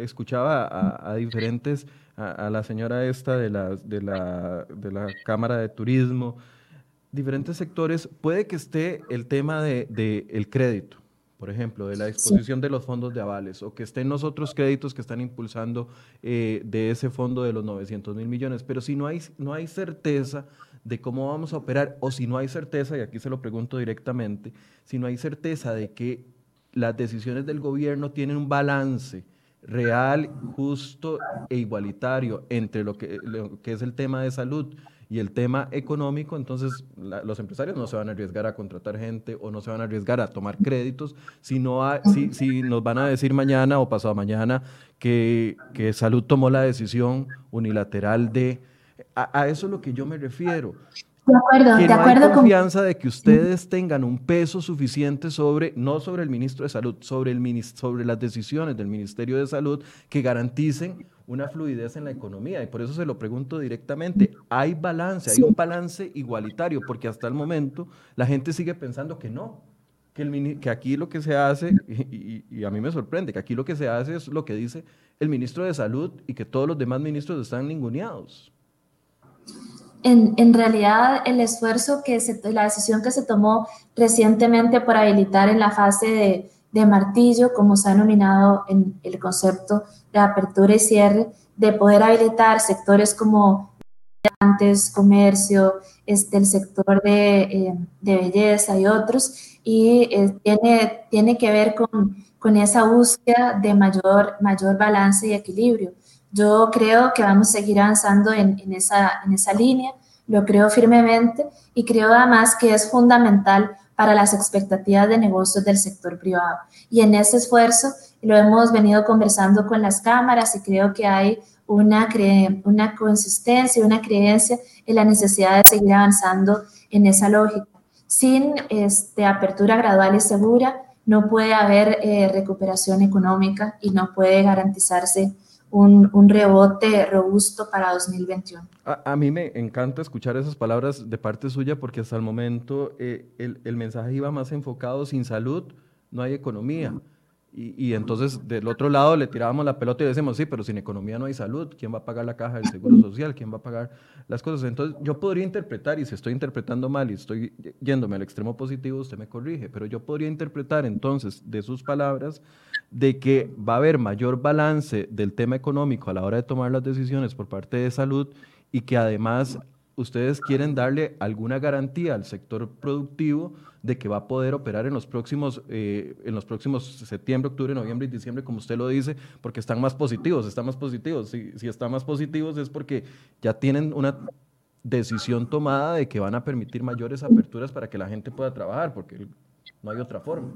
escuchaba a, diferentes, a, la señora esta de la, de, la, de la Cámara de Turismo, diferentes sectores, puede que esté el tema del de, el crédito, por ejemplo, de la disposición de los fondos de avales, o que estén los otros créditos que están impulsando eh, de ese fondo de los 900 mil millones, pero si no hay, no hay certeza de cómo vamos a operar, o si no hay certeza, y aquí se lo pregunto directamente, si no hay certeza de que las decisiones del gobierno tienen un balance real, justo e igualitario entre lo que, lo que es el tema de salud y el tema económico, entonces los empresarios no se van a arriesgar a contratar gente o no se van a arriesgar a tomar créditos si, no si, si nos van a decir mañana o pasado mañana que, que salud tomó la decisión unilateral de a, eso es lo que yo me refiero. De acuerdo, que de acuerdo hay confianza de que ustedes tengan un peso suficiente sobre, no sobre el ministro de Salud, sobre, el, sobre las decisiones del Ministerio de Salud que garanticen una fluidez en la economía. Y por eso se lo pregunto directamente, ¿hay balance? ¿Hay un balance igualitario? Porque hasta el momento la gente sigue pensando que no, que, el, que aquí lo que se hace, y, a mí me sorprende, que aquí lo que se hace es lo que dice el ministro de Salud y que todos los demás ministros están ninguneados. En, realidad, el esfuerzo que se, la decisión que se tomó recientemente por habilitar en la fase de, martillo, como se ha nominado en el concepto de apertura y cierre, de poder habilitar sectores como antes, comercio, este, el sector de, eh, belleza y otros, y eh, tiene, tiene que ver con, con, esa búsqueda de mayor, mayor balance y equilibrio. Yo creo que vamos a seguir avanzando en, en, esa, en esa línea, lo creo firmemente y creo además que es fundamental para las expectativas de negocios del sector privado. Y en ese esfuerzo lo hemos venido conversando con las cámaras y creo que hay una, una consistencia, una creencia en la necesidad de seguir avanzando en esa lógica. Sin este, apertura gradual y segura, no puede haber eh, recuperación económica y no puede garantizarse un, un rebote robusto para 2021. A, a, mí me encanta escuchar esas palabras de parte suya porque hasta el momento eh, el, el, mensaje iba más enfocado, sin salud no hay economía. Y, entonces del otro lado le tirábamos la pelota y decimos, sí, pero sin economía no hay salud, ¿quién va a pagar la caja del Seguro Social? ¿Quién va a pagar las cosas? Entonces yo podría interpretar, y si estoy interpretando mal y estoy yéndome al extremo positivo, usted me corrige, pero yo podría interpretar entonces de sus palabras de que va a haber mayor balance del tema económico a la hora de tomar las decisiones por parte de salud y que además ustedes quieren darle alguna garantía al sector productivo de que va a poder operar en los próximos, eh, en los próximos septiembre, octubre, noviembre y diciembre, como usted lo dice, porque están más positivos, están más positivos. Si, si están más positivos es porque ya tienen una decisión tomada de que van a permitir mayores aperturas para que la gente pueda trabajar, porque no hay otra forma.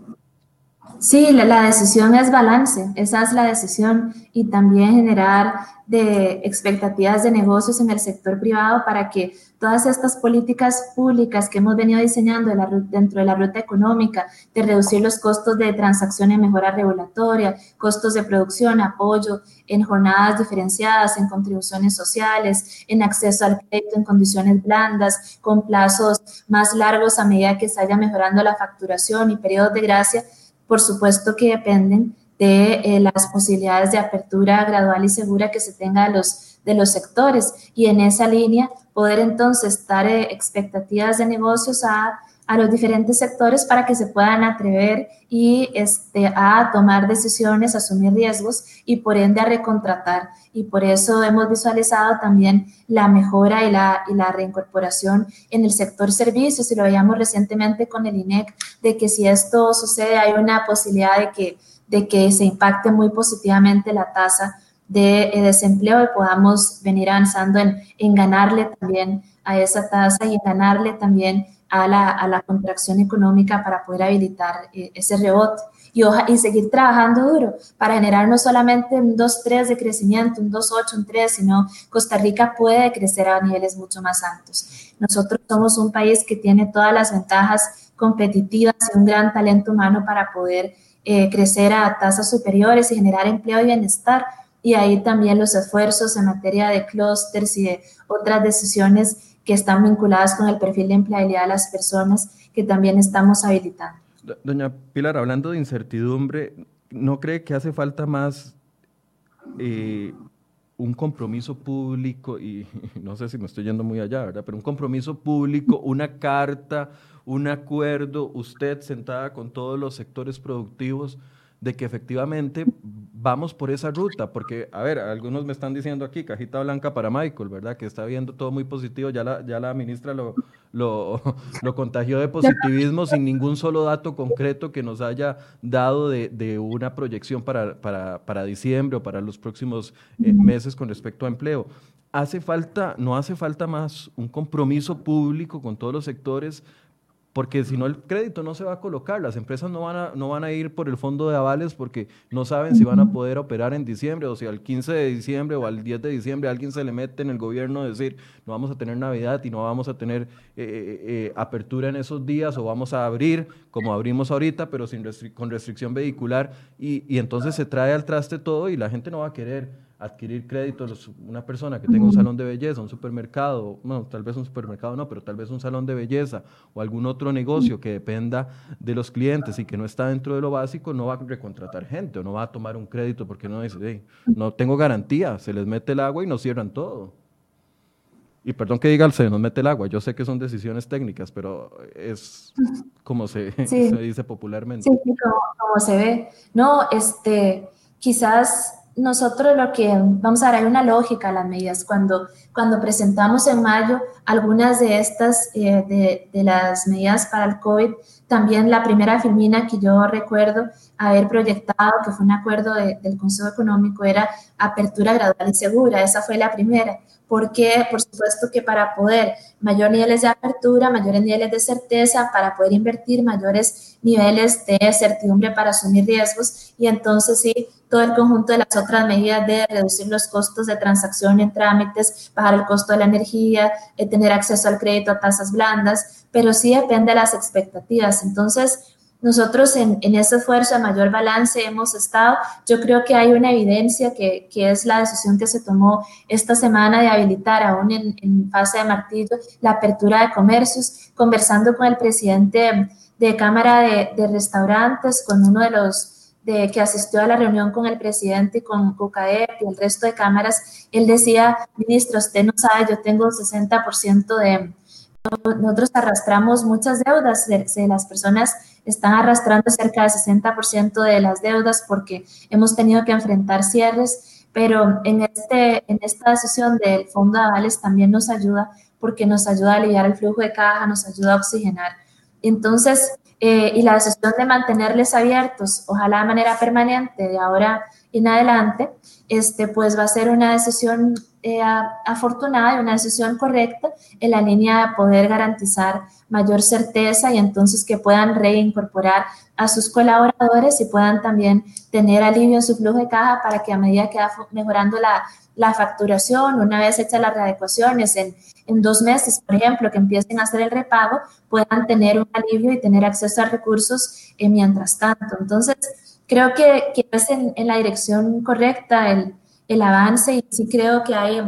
Sí, la, decisión es balance, esa es la decisión. Y también generar de expectativas de negocios en el sector privado para que todas estas políticas públicas que hemos venido diseñando dentro de la ruta económica, de reducir los costos de transacción en mejora regulatoria, costos de producción, apoyo en jornadas diferenciadas, en contribuciones sociales, en acceso al crédito en condiciones blandas, con plazos más largos a medida que se vaya mejorando la facturación y periodos de gracia, por supuesto que dependen de eh, las posibilidades de apertura gradual y segura que se tenga de los, sectores. Y en esa línea poder entonces dar eh, expectativas de negocios a a los diferentes sectores para que se puedan atrever y este, a tomar decisiones, asumir riesgos y por ende a recontratar. Y por eso hemos visualizado también la mejora y la, y la reincorporación en el sector servicios y lo veíamos recientemente con el INEC, de que si esto sucede hay una posibilidad de que, de que se impacte muy positivamente la tasa de eh, desempleo y podamos venir avanzando en, en ganarle también a esa tasa y ganarle también a la, contracción económica para poder habilitar eh, ese rebote y, y seguir trabajando duro para generar no solamente un 2-3 de crecimiento, un 2-8, un 3, sino Costa Rica puede crecer a niveles mucho más altos. Nosotros somos un país que tiene todas las ventajas competitivas y un gran talento humano para poder eh, crecer a tasas superiores y generar empleo y bienestar. Y ahí también los esfuerzos en materia de clústeres y de otras decisiones que están vinculadas con el perfil de empleabilidad de las personas que también estamos habilitando. Doña Pilar, hablando de incertidumbre, ¿no cree que hace falta más eh, un compromiso público, y no sé si me estoy yendo muy allá, ¿verdad? Pero un compromiso público, una carta, un acuerdo, usted sentada con todos los sectores productivos, de que efectivamente vamos por esa ruta, porque, a ver, algunos me están diciendo aquí, cajita blanca para Michael, ¿verdad? Que está viendo todo muy positivo, ya la, ya la ministra lo, lo, lo contagió de positivismo sin ningún solo dato concreto que nos haya dado de, de una proyección para, para, para, diciembre o para los próximos eh, meses con respecto a empleo. Hace falta, no hace falta más un compromiso público con todos los sectores porque si no el crédito no se va a colocar, las empresas no van, a, no van a ir por el fondo de avales porque no saben si van a poder operar en diciembre o si al 15 de diciembre o al 10 de diciembre alguien se le mete en el gobierno decir no vamos a tener Navidad y no vamos a tener eh, eh, eh, apertura en esos días o vamos a abrir como abrimos ahorita pero sin con restricción vehicular y, y entonces se trae al traste todo y la gente no va a querer adquirir créditos una persona que tenga un salón de belleza, un supermercado, no, tal vez un supermercado no, pero tal vez un salón de belleza o algún otro negocio que dependa de los clientes y que no está dentro de lo básico, no va a recontratar gente o no va a tomar un crédito porque no dice, no tengo garantía, se les mete el agua y nos cierran todo. Y perdón que diga, se nos mete el agua, yo sé que son decisiones técnicas, pero es como se, se dice popularmente. Sí, como, como se ve. No, este, quizás nosotros lo que, vamos a ver, hay una lógica a las medidas. Cuando, cuando presentamos en mayo algunas de estas, eh, de, de, las medidas para el COVID, también la primera filmina que yo recuerdo haber proyectado, que fue un acuerdo del Consejo Económico, era apertura gradual y segura. Esa fue la primera. Porque, por supuesto, que para poder mayor niveles de apertura, mayores niveles de certeza, para poder invertir mayores niveles de certidumbre para asumir riesgos y entonces sí, todo el conjunto de las otras medidas de reducir los costos de transacción en trámites, bajar el costo de la energía, eh, tener acceso al crédito a tasas blandas, pero sí depende de las expectativas. Entonces, nosotros en, ese esfuerzo de mayor balance hemos estado, yo creo que hay una evidencia que, es la decisión que se tomó esta semana de habilitar aún en, fase de martillo la apertura de comercios, conversando con el presidente de Cámara de, Restaurantes, con uno de los de, que asistió a la reunión con el presidente y con CUCAEP y el resto de cámaras, él decía, ministro, usted no sabe, yo tengo 60% de... Nosotros arrastramos muchas deudas de, de las personas están arrastrando cerca del 60% de las deudas porque hemos tenido que enfrentar cierres, pero en, este, en esta decisión del Fondo de Avales también nos ayuda porque nos ayuda a aliviar el flujo de caja, nos ayuda a oxigenar. Entonces, eh, y la decisión de mantenerles abiertos, ojalá de manera permanente, de ahora en adelante, este, pues va a ser una decisión eh, afortunada y una decisión correcta en la línea de poder garantizar mayor certeza y entonces que puedan reincorporar a sus colaboradores y puedan también tener alivio en su flujo de caja para que a medida que va mejorando la, facturación, una vez hechas las readecuaciones en, dos meses, por ejemplo, que empiecen a hacer el repago, puedan tener un alivio y tener acceso a recursos eh, mientras tanto. Entonces, creo que, que es en, la dirección correcta el, el avance y sí creo que hay,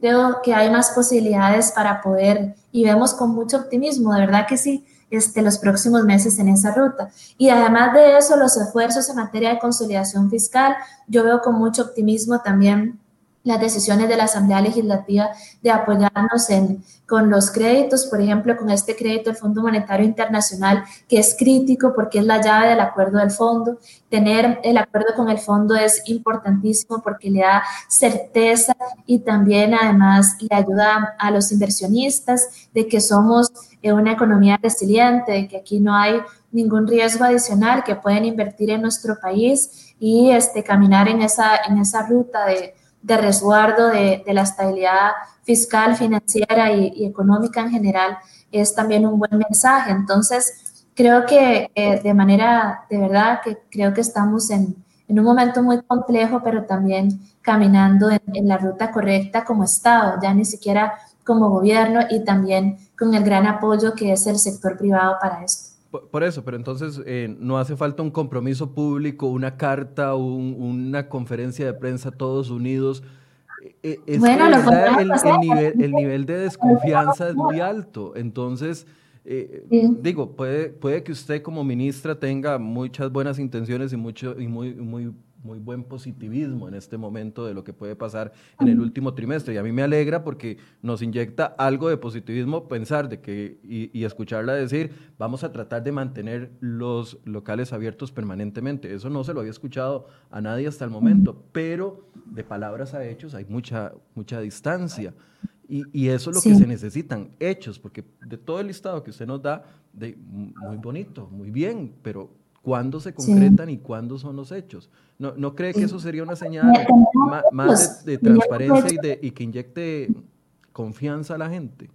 creo que hay más posibilidades para poder, y vemos con mucho optimismo, de verdad que sí, este, los próximos meses en esa ruta. Y además de eso, los esfuerzos en materia de consolidación fiscal, yo veo con mucho optimismo también las decisiones de la Asamblea Legislativa de apoyarnos en, con los créditos, por ejemplo, con este crédito del Fondo Monetario Internacional, que es crítico porque es la llave del acuerdo del fondo. Tener el acuerdo con el fondo es importantísimo porque le da certeza y también además le ayuda a los inversionistas de que somos una economía resiliente, de que aquí no hay ningún riesgo adicional, que pueden invertir en nuestro país y este, caminar en esa, en esa ruta de de resguardo de, la estabilidad fiscal, financiera y, económica en general es también un buen mensaje. Entonces, creo que eh, de manera, de verdad, que creo que estamos en, un momento muy complejo, pero también caminando en, la ruta correcta como Estado, ya ni siquiera como gobierno y también con el gran apoyo que es el sector privado para esto. Por, eso, pero entonces eh, no hace falta un compromiso público, una carta, una conferencia de prensa todos unidos. Eh, eh, bueno, el, nivel, el nivel de desconfianza es muy alto. Entonces, digo, puede, puede que usted como ministra tenga muchas buenas intenciones y, mucho, y muy, muy muy buen positivismo en este momento de lo que puede pasar en el último trimestre. Y a mí me alegra porque nos inyecta algo de positivismo pensar de que, y, escucharla decir, vamos a tratar de mantener los locales abiertos permanentemente. Eso no se lo había escuchado a nadie hasta el momento, pero de palabras a hechos hay mucha, mucha distancia. Y, y eso es lo que se necesitan, hechos, porque de todo el listado que usted nos da, de, muy bonito, muy bien, pero cuándo se concretan y cuándo son los hechos. ¿No, ¿No, cree que eso sería una señal más, de, transparencia y, de, y que inyecte confianza a la gente?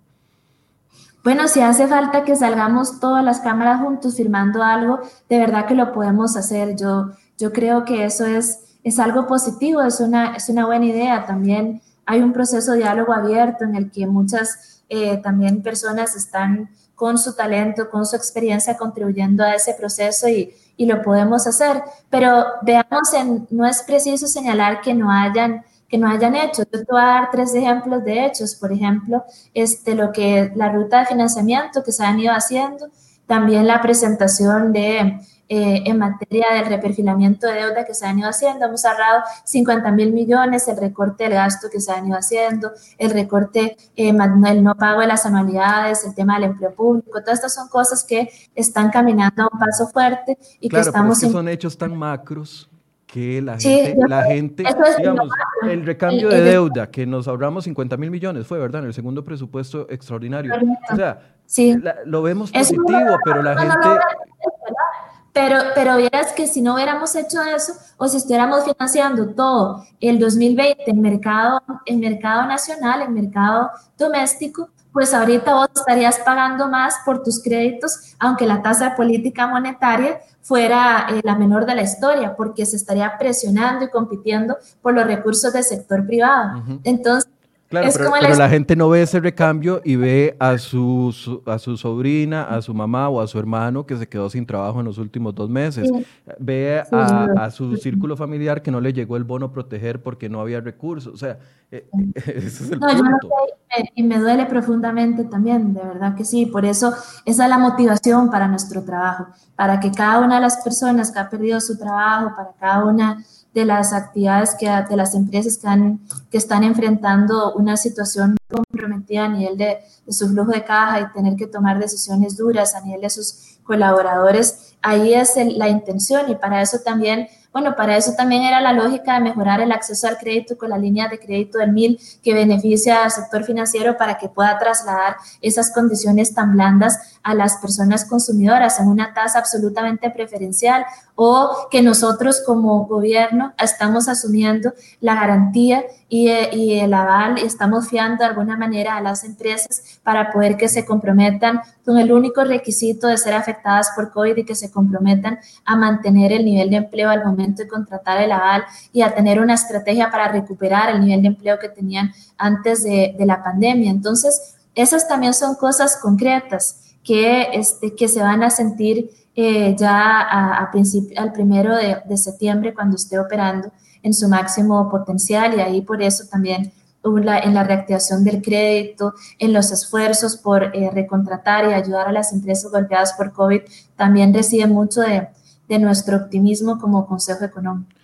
Bueno, si hace falta que salgamos todas las cámaras juntos firmando algo, de verdad que lo podemos hacer. Yo, yo creo que eso es, es algo positivo, es una, es una buena idea. También hay un proceso de diálogo abierto en el que muchas eh, también personas están con su talento, con su experiencia contribuyendo a ese proceso y, y lo podemos hacer. Pero veamos, en, no es preciso señalar que no hayan que no hayan hecho. Yo te voy a dar tres ejemplos de hechos. Por ejemplo, este, lo que la ruta de financiamiento que se han ido haciendo, también la presentación de eh, en materia del reperfilamiento de deuda que se han ido haciendo. Hemos ahorrado 50 mil millones, el recorte del gasto que se han ido haciendo, el recorte, eh, el no pago de las anualidades, el tema del empleo público. Todas estas son cosas que están caminando a un paso fuerte y que estamos... Pero es que son hechos tan macros que la gente, la gente digamos, el recambio de deuda que nos ahorramos 50 mil millones fue, ¿verdad? En el segundo presupuesto extraordinario. O sea, lo vemos positivo, pero la gente... Pero, pero vieras que si no hubiéramos hecho eso o si estuviéramos financiando todo el 2020 en mercado, en mercado nacional, en mercado doméstico, pues ahorita vos estarías pagando más por tus créditos, aunque la tasa de política monetaria fuera eh, la menor de la historia, porque se estaría presionando y compitiendo por los recursos del sector privado. Entonces, Claro, pero, la... gente no ve ese recambio y ve a su, a su sobrina, a su mamá o a su hermano que se quedó sin trabajo en los últimos dos meses. Ve a, su círculo familiar que no le llegó el bono proteger porque no había recursos. O sea, eh, ese es el punto. y me duele profundamente también, de verdad que sí. Por eso esa es la motivación para nuestro trabajo, para que cada una de las personas que ha perdido su trabajo, para cada una de las actividades que, de las empresas que, que están enfrentando una situación comprometida a nivel de, su flujo de caja y tener que tomar decisiones duras a nivel de sus colaboradores, ahí es la intención. Y para eso también bueno, para eso también era la lógica de mejorar el acceso al crédito con la línea de crédito del MIL que beneficia al sector financiero para que pueda trasladar esas condiciones tan blandas a las personas consumidoras en una tasa absolutamente preferencial o que nosotros como gobierno estamos asumiendo la garantía y, y, el aval y estamos fiando de alguna manera a las empresas para poder que se comprometan con el único requisito de ser afectadas por COVID y que se comprometan a mantener el nivel de empleo al momento de contratar el aval y a tener una estrategia para recuperar el nivel de empleo que tenían antes de, de la pandemia. Entonces, esas también son cosas concretas que, este, que se van a sentir eh, ya a, al primero de, de, septiembre cuando esté operando en su máximo potencial y ahí por eso también en la reactivación del crédito, en los esfuerzos por eh, recontratar y ayudar a las empresas golpeadas por COVID, también recibe mucho de, de nuestro optimismo como Consejo Económico.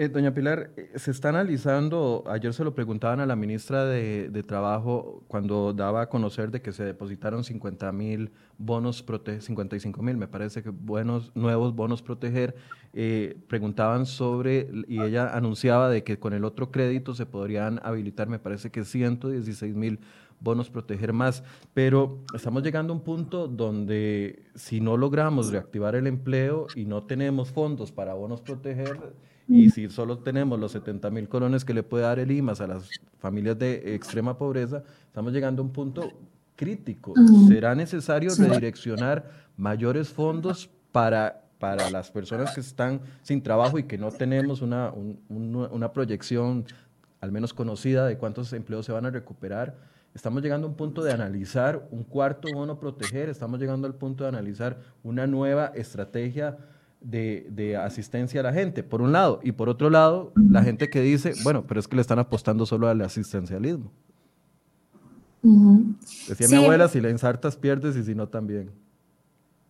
Eh, doña Pilar, eh, se está analizando, ayer se lo preguntaban a la ministra de, Trabajo cuando daba a conocer de que se depositaron 50 mil bonos, 55 mil, me parece que buenos, nuevos bonos proteger, eh, preguntaban sobre, y ella anunciaba de que con el otro crédito se podrían habilitar, me parece que 116 mil bonos proteger más, pero estamos llegando a un punto donde si no logramos reactivar el empleo y no tenemos fondos para bonos proteger, y si solo tenemos los 70 mil colones que le puede dar el IMAS a las familias de extrema pobreza, estamos llegando a un punto crítico. Será necesario redireccionar mayores fondos para, para las personas que están sin trabajo y que no tenemos una, una proyección al menos conocida de cuántos empleos se van a recuperar. Estamos llegando a un punto de analizar un cuarto bono proteger, estamos llegando al punto de analizar una nueva estrategia de, asistencia a la gente, por un lado. Y por otro lado, la gente que dice, bueno, pero es que le están apostando solo al asistencialismo. Decía mi abuela, si le ensartas pierdes y si no también.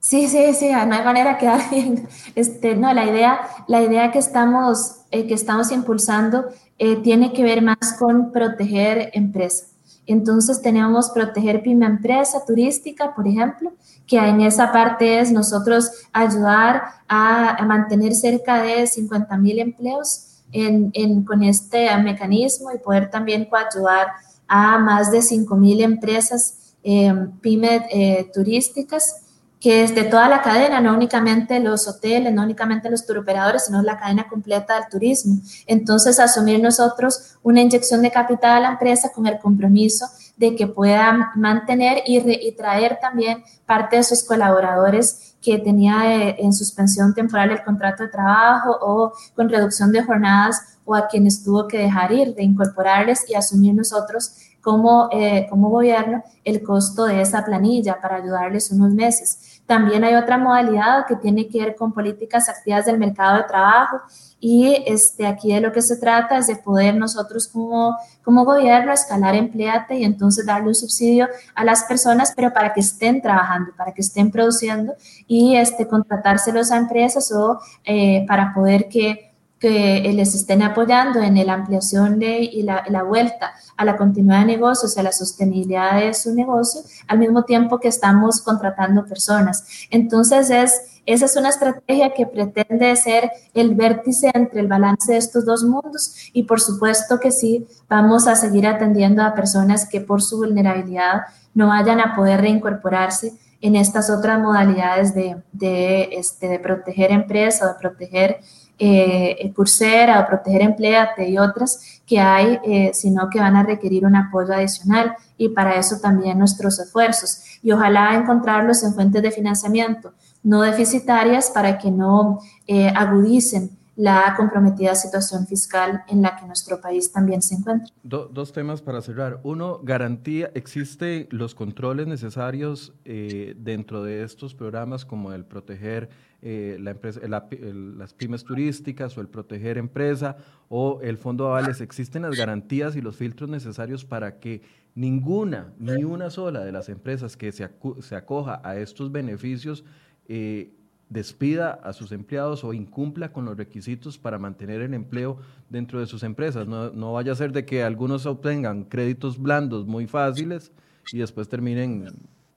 Sí, sí, sí, no hay manera que alguien, este, no, la idea, la idea que estamos, eh, que estamos impulsando eh, tiene que ver más con proteger empresas. Entonces tenemos proteger pyme empresa turística, por ejemplo, que en esa parte es nosotros ayudar a, mantener cerca de 50 mil empleos en, con este mecanismo y poder también ayudar a más de 5 mil empresas eh, pyme turísticas que es de toda la cadena, no únicamente los hoteles, no únicamente los turoperadores, sino la cadena completa del turismo. Entonces, asumir nosotros una inyección de capital a la empresa con el compromiso de que pueda mantener y, traer también parte de sus colaboradores que tenía eh, en suspensión temporal el contrato de trabajo o con reducción de jornadas o a quienes tuvo que dejar ir, de incorporarles y asumir nosotros como, eh, como gobierno el costo de esa planilla para ayudarles unos meses. También hay otra modalidad que tiene que ver con políticas activas del mercado de trabajo y este, aquí de lo que se trata es de poder nosotros como, como gobierno escalar empleate y entonces darle un subsidio a las personas, pero para que estén trabajando, para que estén produciendo y este, contratárselos a empresas o eh, para poder que que les estén apoyando en la ampliación de, y la, la, vuelta a la continuidad de negocios, a la sostenibilidad de su negocio, al mismo tiempo que estamos contratando personas. Entonces, es, esa es una estrategia que pretende ser el vértice entre el balance de estos dos mundos y por supuesto que sí, vamos a seguir atendiendo a personas que por su vulnerabilidad no vayan a poder reincorporarse en estas otras modalidades de, de, este, de proteger empresas, de proteger eh, Coursera o Proteger Empleate y otras que hay, eh, sino que van a requerir un apoyo adicional y para eso también nuestros esfuerzos. Y ojalá encontrarlos en fuentes de financiamiento no deficitarias para que no eh, agudicen la comprometida situación fiscal en la que nuestro país también se encuentra. dos temas para cerrar. Uno, garantía, ¿existen los controles necesarios eh, dentro de estos programas como el proteger eh, las pymes turísticas o el proteger empresa o el fondo de avales? ¿Existen las garantías y los filtros necesarios para que ninguna, ni una sola de las empresas que se, se acoja a estos beneficios eh, despida a sus empleados o incumpla con los requisitos para mantener el empleo dentro de sus empresas. No, vaya a ser de que algunos obtengan créditos blandos muy fáciles y después terminen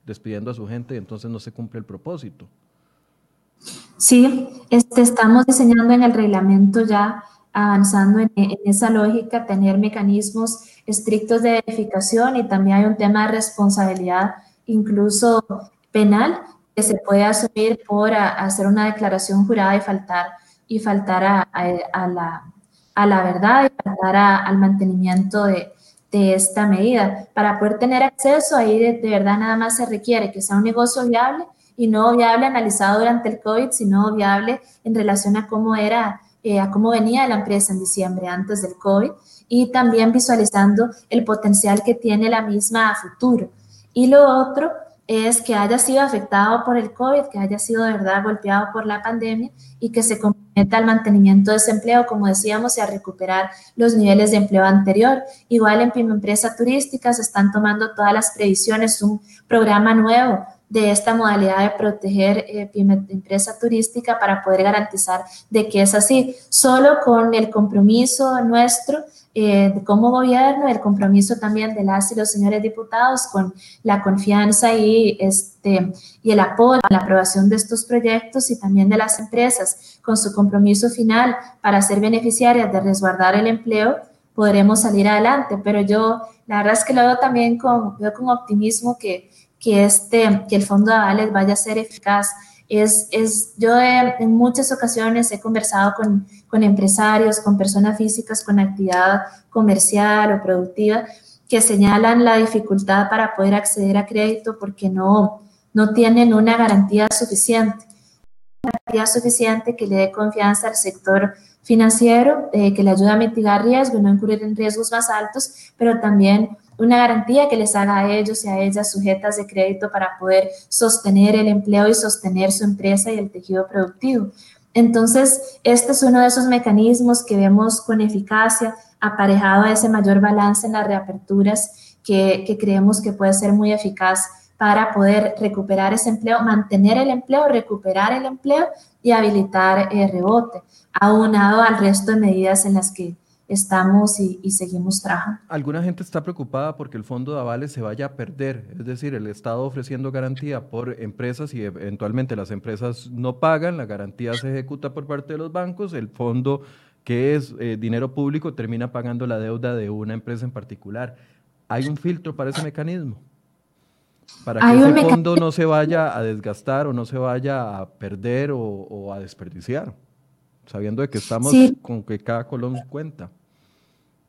despidiendo a su gente y entonces no se cumple el propósito. Sí, este, estamos diseñando en el reglamento ya, avanzando en, en esa lógica, tener mecanismos estrictos de verificación y también hay un tema de responsabilidad incluso penal que se puede asumir por hacer una declaración jurada y faltar, y faltar a, la, a la, verdad y faltar al mantenimiento de, de, esta medida. Para poder tener acceso, ahí de, verdad nada más se requiere que sea un negocio viable y no viable analizado durante el COVID, sino viable en relación a cómo era, eh, a cómo venía la empresa en diciembre antes del COVID y también visualizando el potencial que tiene la misma a futuro. Y lo otro es que haya sido afectado por el COVID, que haya sido de verdad golpeado por la pandemia y que se comprometa al mantenimiento de ese empleo, como decíamos, y a recuperar los niveles de empleo anterior. Igual en Pyme Empresa Turística se están tomando todas las previsiones, un programa nuevo de esta modalidad de proteger eh, pyme empresa turística para poder garantizar de que es así. Solo con el compromiso nuestro eh, como gobierno, el compromiso también de las y los señores diputados con la confianza y, este, y el apoyo a la aprobación de estos proyectos y también de las empresas con su compromiso final para ser beneficiarias de resguardar el empleo, podremos salir adelante. Pero yo, la verdad es que lo veo también con, veo con optimismo que, que, este, que el fondo de avales vaya a ser eficaz es, es, yo en muchas ocasiones he conversado con, con empresarios, con personas físicas con actividad comercial o productiva que señalan la dificultad para poder acceder a crédito porque no, no tienen una garantía suficiente. Una garantía suficiente que le dé confianza al sector financiero, eh, que le ayude a mitigar riesgos, no incurrir en riesgos más altos, pero también una garantía que les haga a ellos y a ellas sujetas de crédito para poder sostener el empleo y sostener su empresa y el tejido productivo. Entonces, este es uno de esos mecanismos que vemos con eficacia aparejado a ese mayor balance en las reaperturas que, creemos que puede ser muy eficaz para poder recuperar ese empleo, mantener el empleo, recuperar el empleo y habilitar el rebote, aunado al resto de medidas en las que estamos y, seguimos trabajando. Alguna gente está preocupada porque el fondo de avales se vaya a perder, es decir, el Estado ofreciendo garantía por empresas y eventualmente las empresas no pagan, la garantía se ejecuta por parte de los bancos, el fondo que es eh, dinero público termina pagando la deuda de una empresa en particular. ¿Hay un filtro para ese mecanismo? Para que ese fondo no se vaya a desgastar o no se vaya a perder o a desperdiciar sabiendo de que estamos con que cada colón cuenta.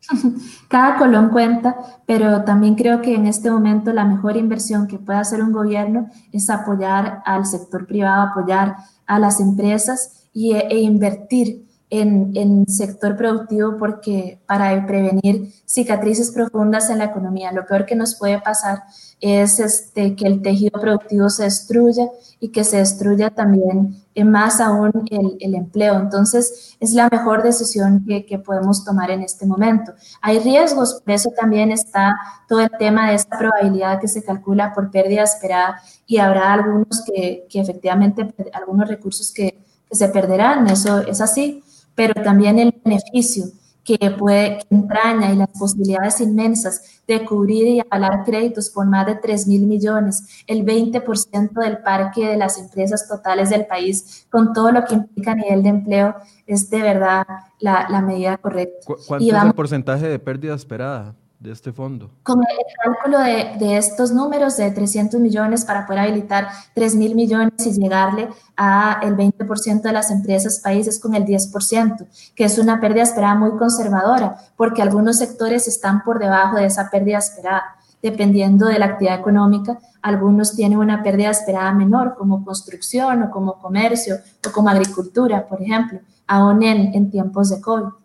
Cada colón cuenta, pero también creo que en este momento la mejor inversión que puede hacer un gobierno es apoyar al sector privado, apoyar a las empresas y, e invertir en, en sector productivo porque para prevenir cicatrices profundas en la economía. Lo peor que nos puede pasar es este, que el tejido productivo se destruya y que se destruya también más aún el, el empleo. Entonces, es la mejor decisión que, que, podemos tomar en este momento. Hay riesgos, por eso también está todo el tema de esta probabilidad que se calcula por pérdida esperada y habrá algunos que, que efectivamente, algunos recursos que, que se perderán, eso es así, pero también el beneficio que puede que entraña y las posibilidades inmensas de cubrir y avalar créditos por más de 3 mil millones, el 20% del parque de las empresas totales del país, con todo lo que implica a nivel de empleo, es de verdad la, la medida correcta. ¿Cuánto es el porcentaje de pérdida esperada? De este fondo? Con el cálculo de, de, estos números de 300 millones para poder habilitar 3 mil millones y llegarle a el 20% de las empresas países con el 10%, que es una pérdida esperada muy conservadora, porque algunos sectores están por debajo de esa pérdida esperada. Dependiendo de la actividad económica, algunos tienen una pérdida esperada menor, como construcción o como comercio o como agricultura, por ejemplo, aún en, en tiempos de COVID.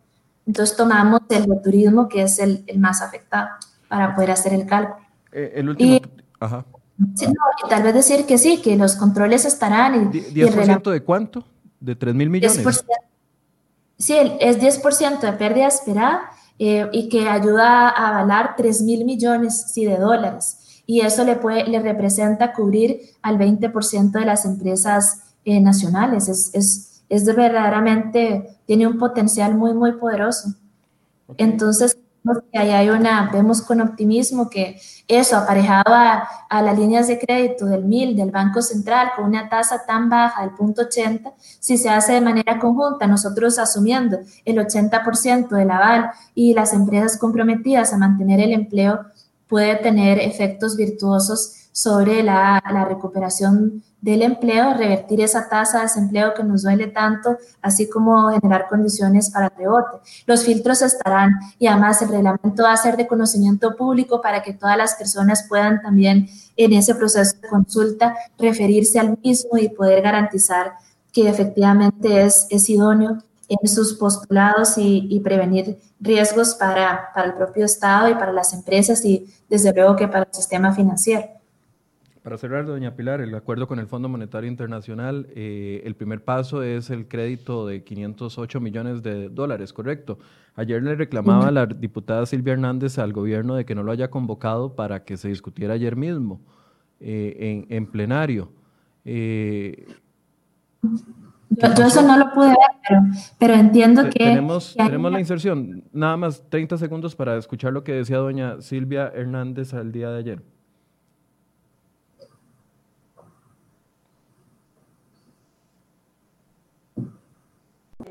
Entonces tomamos el de turismo, que es el, el, más afectado, para poder hacer el cálculo. Eh, el último, y, ajá. Sí, no, y tal vez decir que sí, que los controles estarán. Y, ¿10% y de cuánto? ¿De 3 mil millones? 10%, sí, es 10% de pérdida esperada eh, y que ayuda a avalar 3 mil millones sí, de dólares. Y eso le, puede, le representa cubrir al 20% de las empresas eh, nacionales. Es, es es verdaderamente, tiene un potencial muy, muy poderoso. Entonces, ahí hay una, vemos con optimismo que eso, aparejado a, a, las líneas de crédito del MIL, del Banco Central, con una tasa tan baja del punto 80, si se hace de manera conjunta, nosotros asumiendo el 80% del aval y las empresas comprometidas a mantener el empleo, puede tener efectos virtuosos sobre la, recuperación del empleo, revertir esa tasa de desempleo que nos duele tanto, así como generar condiciones para rebote. Los filtros estarán y además el reglamento va a ser de conocimiento público para que todas las personas puedan también en ese proceso de consulta referirse al mismo y poder garantizar que efectivamente es idóneo en sus postulados y, y prevenir riesgos para, para el propio Estado y para las empresas y desde luego que para el sistema financiero. Para cerrar, doña Pilar, el acuerdo con el Fondo Monetario Internacional, eh, el primer paso es el crédito de 508 millones de dólares, ¿correcto? Ayer le reclamaba la diputada Silvia Hernández al gobierno de que no lo haya convocado para que se discutiera ayer mismo eh, en, en, plenario. Eh, yo, eso no lo pude ver, pero, pero entiendo que... Tenemos, que tenemos la inserción, nada más 30 segundos para escuchar lo que decía doña Silvia Hernández al día de ayer.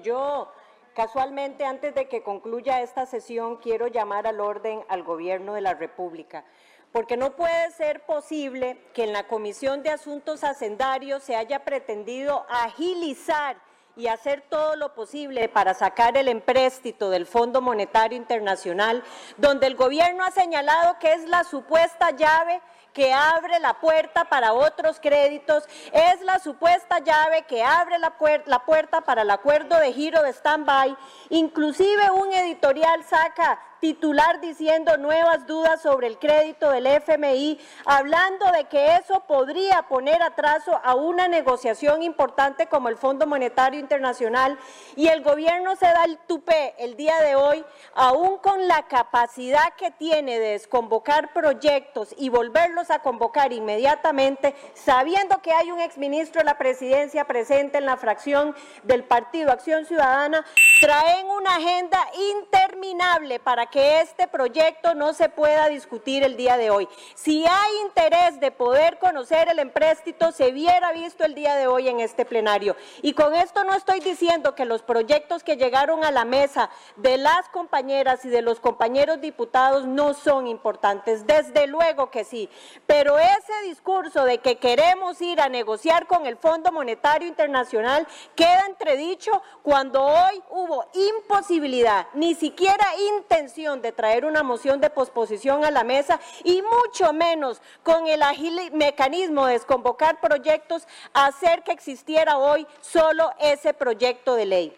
Yo, casualmente, antes de que concluya esta sesión, quiero llamar al orden al Gobierno de la República porque no puede ser posible que en la Comisión de Asuntos Hacendarios se haya pretendido agilizar y hacer todo lo posible para sacar el empréstito del Fondo Monetario Internacional, donde el gobierno ha señalado que es la supuesta llave que abre la puerta para otros créditos, es la supuesta llave que abre la, puerta, para el acuerdo de giro de stand-by. Inclusive un editorial saca titular diciendo nuevas dudas sobre el crédito del FMI, hablando de que eso podría poner atraso a una negociación importante como el Fondo Monetario Internacional. Y el gobierno se da el tupé el día de hoy, aún con la capacidad que tiene de desconvocar proyectos y volverlos a convocar inmediatamente, sabiendo que hay un exministro de la presidencia presente en la fracción del Partido Acción Ciudadana, traen una agenda interminable para que este proyecto no se pueda discutir el día de hoy. Si hay interés de poder conocer el empréstito, se hubiera visto el día de hoy en este plenario. Y con esto no estoy diciendo que los proyectos que llegaron a la mesa de las compañeras y de los compañeros diputados no son importantes. Desde luego que sí. Pero ese discurso de que queremos ir a negociar con el Fondo Monetario Internacional queda entredicho cuando hoy hubo imposibilidad, ni siquiera intención intención de traer una moción de posposición a la mesa y mucho menos con el ágil mecanismo de desconvocar proyectos, hacer que existiera hoy solo ese proyecto de ley.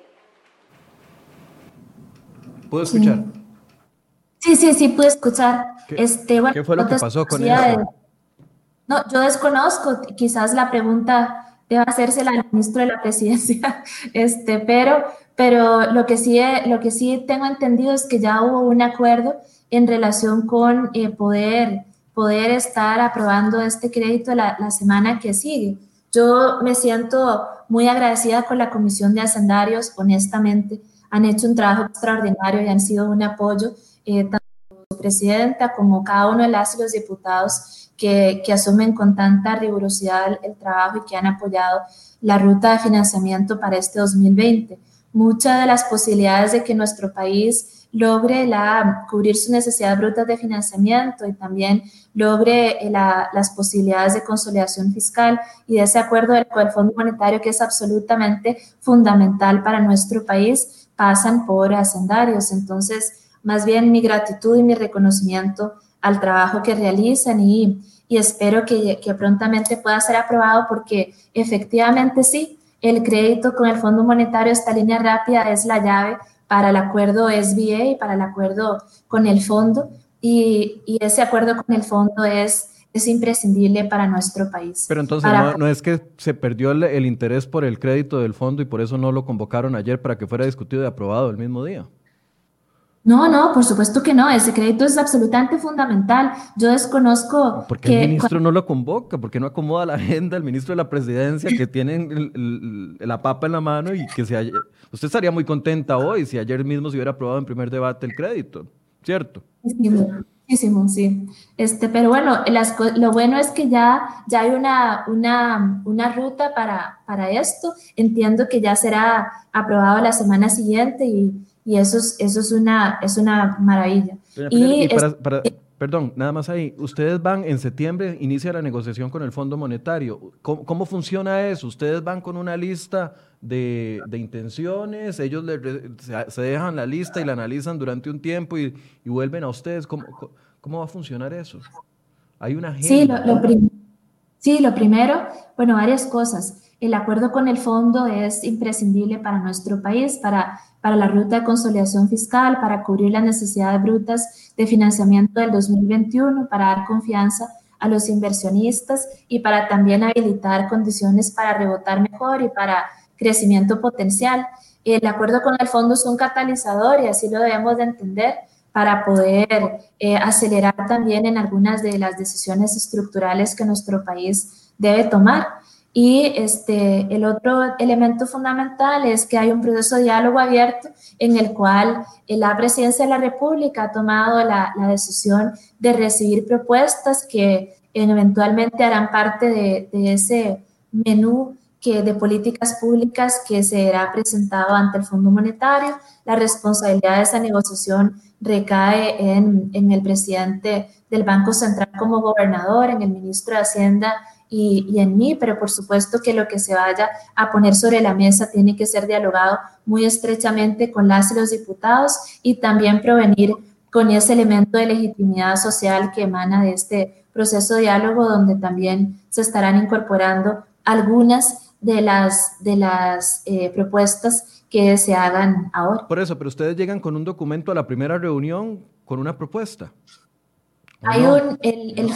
¿Puedo escuchar? Sí, sí, sí, puedo escuchar. ¿Qué, este, ¿qué fue lo que pasó con eso? No, yo desconozco, quizás la pregunta deba hacérsela al ministro de la presidencia, este, pero, pero lo, que sí, lo que sí tengo entendido es que ya hubo un acuerdo en relación con eh, poder, poder estar aprobando este crédito la, la, semana que sigue. Yo me siento muy agradecida con la Comisión de Hacendarios, honestamente, han hecho un trabajo extraordinario y han sido un apoyo, eh, tanto su presidenta como cada uno de las y los diputados que, que asumen con tanta rigurosidad el, el trabajo y que han apoyado la ruta de financiamiento para este 2020. Muchas de las posibilidades de que nuestro país logre cubrir sus necesidades brutas de financiamiento y también logre la, las posibilidades de consolidación fiscal y de ese acuerdo del, con el Fondo Monetario que es absolutamente fundamental para nuestro país, pasan por hacendarios. Entonces, más bien mi gratitud y mi reconocimiento al trabajo que realizan y, espero que, prontamente pueda ser aprobado porque efectivamente sí, el crédito con el Fondo Monetario, esta línea rápida es la llave para el acuerdo SBA y para el acuerdo con el fondo y, y ese acuerdo con el fondo es es imprescindible para nuestro país. Pero entonces para... no, no, es que se perdió el, el, interés por el crédito del fondo y por eso no lo convocaron ayer para que fuera discutido y aprobado el mismo día. No, no, por supuesto que no. Ese crédito es absolutamente fundamental. Yo desconozco. ¿Por qué que, el ministro no lo convoca? ¿Por qué no acomoda la agenda el ministro de la presidencia que tiene el, el, la papa en la mano y que se haya... Usted estaría muy contenta hoy si ayer mismo se hubiera aprobado en primer debate el crédito, ¿cierto? Muchísimo, sí. Este, pero bueno, las, lo bueno es que ya, ya hay una, una, una ruta para, para esto. Entiendo que ya será aprobado la semana siguiente y y eso es, eso es, una, es una maravilla. y, y para, para, perdón, nada más ahí, ustedes van en septiembre, inicia la negociación con el Fondo Monetario. ¿Cómo, cómo funciona eso? ¿Ustedes van con una lista de, de intenciones? ¿Ellos le, se, dejan la lista y la analizan durante un tiempo y, y vuelven a ustedes? ¿Cómo, ¿Cómo, va a funcionar eso? ¿Hay una agenda? Sí, lo, sí, lo primero, bueno, varias cosas. El acuerdo con el fondo es imprescindible para nuestro país, para, para la ruta de consolidación fiscal, para cubrir las necesidades brutas de financiamiento del 2021, para dar confianza a los inversionistas y para también habilitar condiciones para rebotar mejor y para crecimiento potencial. El acuerdo con el fondo es un catalizador y así lo debemos de entender para poder eh, acelerar también en algunas de las decisiones estructurales que nuestro país debe tomar. Y este, el otro elemento fundamental es que hay un proceso de diálogo abierto en el cual la presidencia de la República ha tomado la, decisión de recibir propuestas que eventualmente harán parte de, de, ese menú que, de políticas públicas que será presentado ante el Fondo Monetario. La responsabilidad de esa negociación recae en, en el presidente del Banco Central como gobernador, en el ministro de Hacienda y, y, en mí, pero por supuesto que lo que se vaya a poner sobre la mesa tiene que ser dialogado muy estrechamente con las y los diputados y también provenir con ese elemento de legitimidad social que emana de este proceso de diálogo donde también se estarán incorporando algunas de las, de las eh, propuestas que se hagan ahora. Por eso, pero ustedes llegan con un documento a la primera reunión con una propuesta. Hay no? un, el, el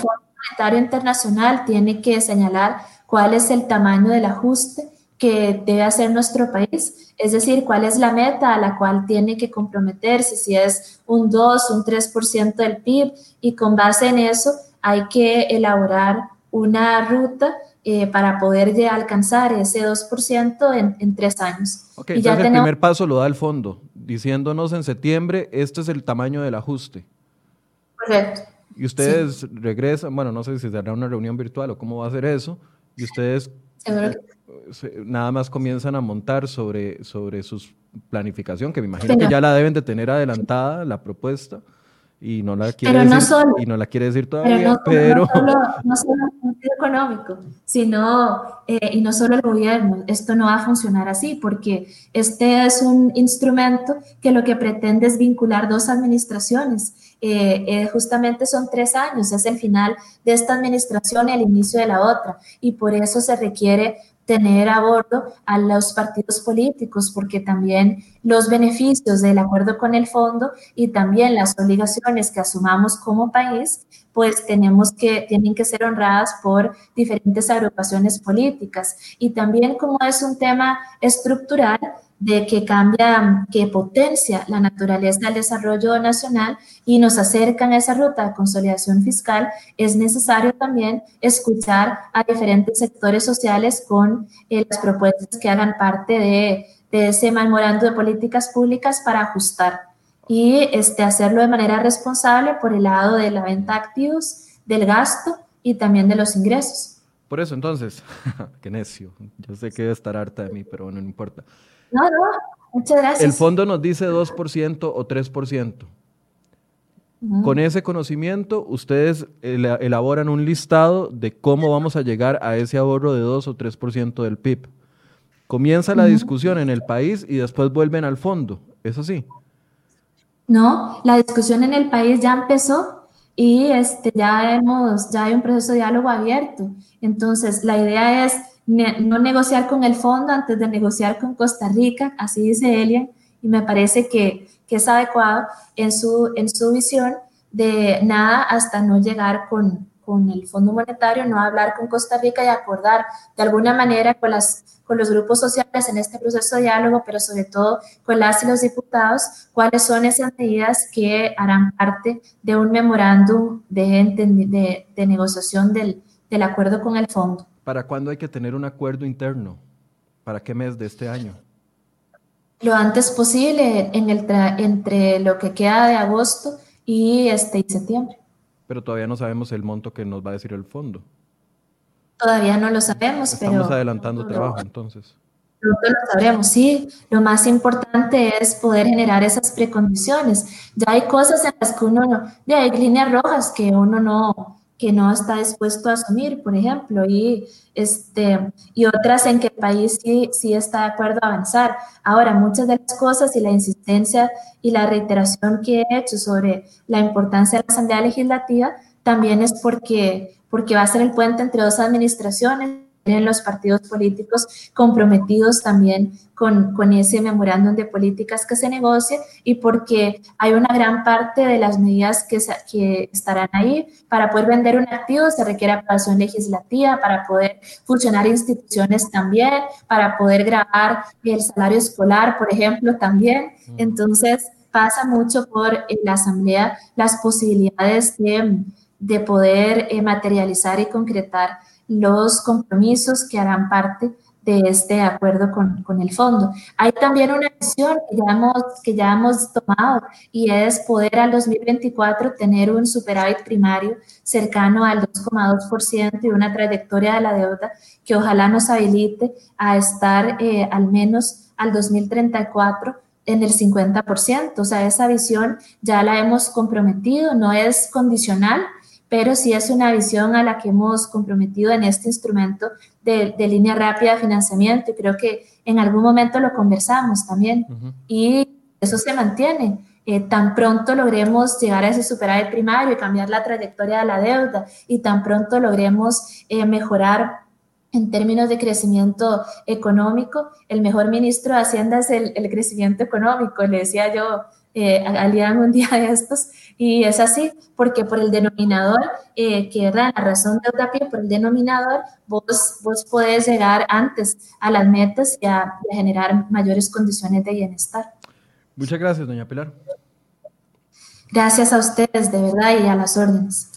Monetario Internacional tiene que señalar cuál es el tamaño del ajuste que debe hacer nuestro país, es decir, cuál es la meta a la cual tiene que comprometerse, si es un 2, un 3% del PIB, y con base en eso hay que elaborar una ruta eh, para poder alcanzar ese 2% en, en, tres años. Ok, y entonces ya el tenemos... primer paso lo da el fondo, diciéndonos en septiembre, este es el tamaño del ajuste. Correcto. Y ustedes sí. regresan, bueno, no sé si será una reunión virtual o cómo va a ser eso, y ustedes eh, nada más comienzan a montar sobre, sobre su planificación, que me imagino que ya la deben de tener adelantada, la propuesta, y no la quiere decir, y no la quiere decir todavía, pero... No solo, el sentido económico, sino, eh, y no solo el gobierno, esto no va a funcionar así, porque este es un instrumento que lo que pretende es vincular dos administraciones, eh, eh, justamente son tres años, es el final de esta administración y el inicio de la otra, y por eso se requiere tener a bordo a los partidos políticos, porque también los beneficios del acuerdo con el fondo y también las obligaciones que asumamos como país, pues tenemos que, tienen que ser honradas por diferentes agrupaciones políticas. Y también como es un tema estructural, de que cambia, que potencia la naturaleza del desarrollo nacional y nos acercan a esa ruta de consolidación fiscal, es necesario también escuchar a diferentes sectores sociales con eh, las propuestas que hagan parte de, de, ese memorando de políticas públicas para ajustar y este, hacerlo de manera responsable por el lado de la venta de activos, del gasto y también de los ingresos. Por eso entonces, qué necio, yo sé que debe estar harta de mí, pero bueno, no importa. No, no, muchas gracias. El fondo nos dice 2% o 3%. Con ese conocimiento, ustedes elaboran un listado de cómo vamos a llegar a ese ahorro de 2 o 3% del PIB. Comienza la discusión en el país y después vuelven al fondo. ¿Es así? No, la discusión en el país ya empezó y este, ya, hemos, ya hay un proceso de diálogo abierto. Entonces, la idea es no negociar con el fondo antes de negociar con Costa Rica, así dice Elian, y me parece que, que, es adecuado en su, en su visión de nada hasta no llegar con, con el Fondo Monetario, no hablar con Costa Rica y acordar de alguna manera con, las, con los grupos sociales en este proceso de diálogo, pero sobre todo con las y los diputados, cuáles son esas medidas que harán parte de un memorándum de, de, de negociación del, del acuerdo con el fondo. ¿Para cuándo hay que tener un acuerdo interno? ¿Para qué mes de este año? Lo antes posible, en el entre lo que queda de agosto y, este, septiembre. Pero todavía no sabemos el monto que nos va a decir el fondo. Todavía no lo sabemos, Estamos adelantando trabajo entonces. Pronto lo sabremos, sí. Lo más importante es poder generar esas precondiciones. Ya hay cosas en las que uno no, ya hay líneas rojas que uno no, que no está dispuesto a asumir, por ejemplo, y, este, y otras en que el país sí, sí está de acuerdo a avanzar. Ahora, muchas de las cosas y la insistencia y la reiteración que he hecho sobre la importancia de la Asamblea Legislativa también es porque, porque va a ser el puente entre dos administraciones en los partidos políticos comprometidos también con, con, ese memorándum de políticas que se negocie y porque hay una gran parte de las medidas que, que estarán ahí. Para poder vender un activo se requiere aprobación legislativa, para poder funcionar instituciones también, para poder grabar el salario escolar, por ejemplo, también. Mm. Entonces, pasa mucho por la Asamblea las posibilidades de, de poder eh, materializar y concretar los compromisos que harán parte de este acuerdo con, con, el fondo. Hay también una visión que ya, hemos, que ya hemos tomado y es poder al 2024 tener un superávit primario cercano al 2,2% y una trayectoria de la deuda que ojalá nos habilite a estar eh, al menos al 2034 en el 50%. O sea, esa visión ya la hemos comprometido, no es condicional, pero sí es una visión a la que hemos comprometido en este instrumento de, línea rápida de financiamiento y creo que en algún momento lo conversamos también y eso se mantiene. Eh, tan pronto logremos llegar a ese superávit primario y cambiar la trayectoria de la deuda y tan pronto logremos eh, mejorar en términos de crecimiento económico, el mejor ministro de Hacienda es el, el crecimiento económico, le decía yo eh, al un día de estos, y es así, porque por el denominador, eh, que era la razón de otra pie, por el denominador, vos, vos podés llegar antes a las metas y a, generar mayores condiciones de bienestar. Muchas gracias, doña Pilar. Gracias a ustedes, de verdad, y a las órdenes.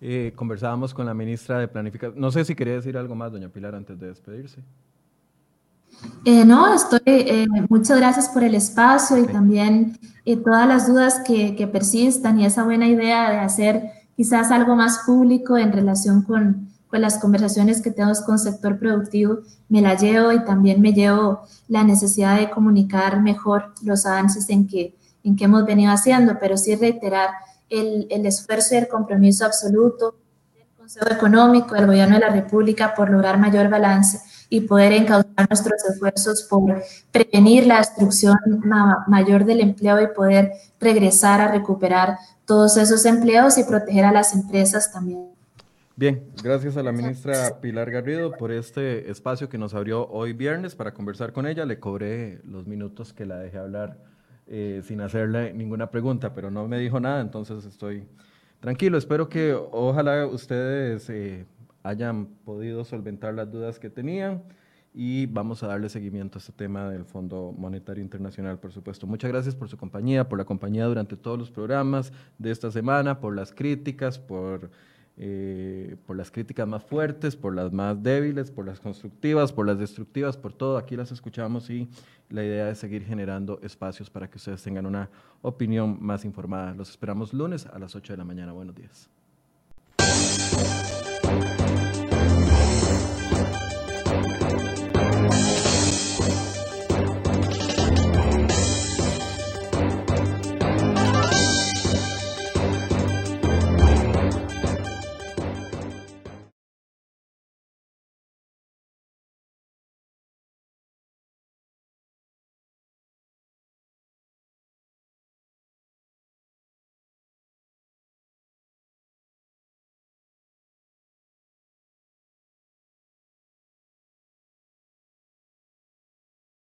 Eh, conversábamos con la ministra de Planificación. No sé si quería decir algo más, doña Pilar, antes de despedirse. Eh, no, estoy, eh, muchas gracias por el espacio y también eh, todas las dudas que, que, persistan y esa buena idea de hacer quizás algo más público en relación con, con las conversaciones que tenemos con el sector productivo, me la llevo y también me llevo la necesidad de comunicar mejor los avances en que, en que hemos venido haciendo, pero sí reiterar el, el esfuerzo y el compromiso absoluto del Consejo Económico, del Gobierno de la República por lograr mayor balance y poder encauzar nuestros esfuerzos por prevenir la destrucción mayor del empleo y poder regresar a recuperar todos esos empleos y proteger a las empresas también. Bien, gracias a la ministra Pilar Garrido por este espacio que nos abrió hoy viernes para conversar con ella. Le cobré los minutos que la dejé hablar eh, sin hacerle ninguna pregunta, pero no me dijo nada, entonces estoy tranquilo. Espero que ojalá ustedes eh, hayan podido solventar las dudas que tenían y vamos a darle seguimiento a este tema del Fondo Monetario Internacional, por supuesto. Muchas gracias por su compañía, por la compañía durante todos los programas de esta semana, por las críticas, por, eh, por las críticas más fuertes, por las más débiles, por las constructivas, por las destructivas, por todo. Aquí las escuchamos y la idea es seguir generando espacios para que ustedes tengan una opinión más informada. Los esperamos lunes a las 8 de la mañana. Buenos días.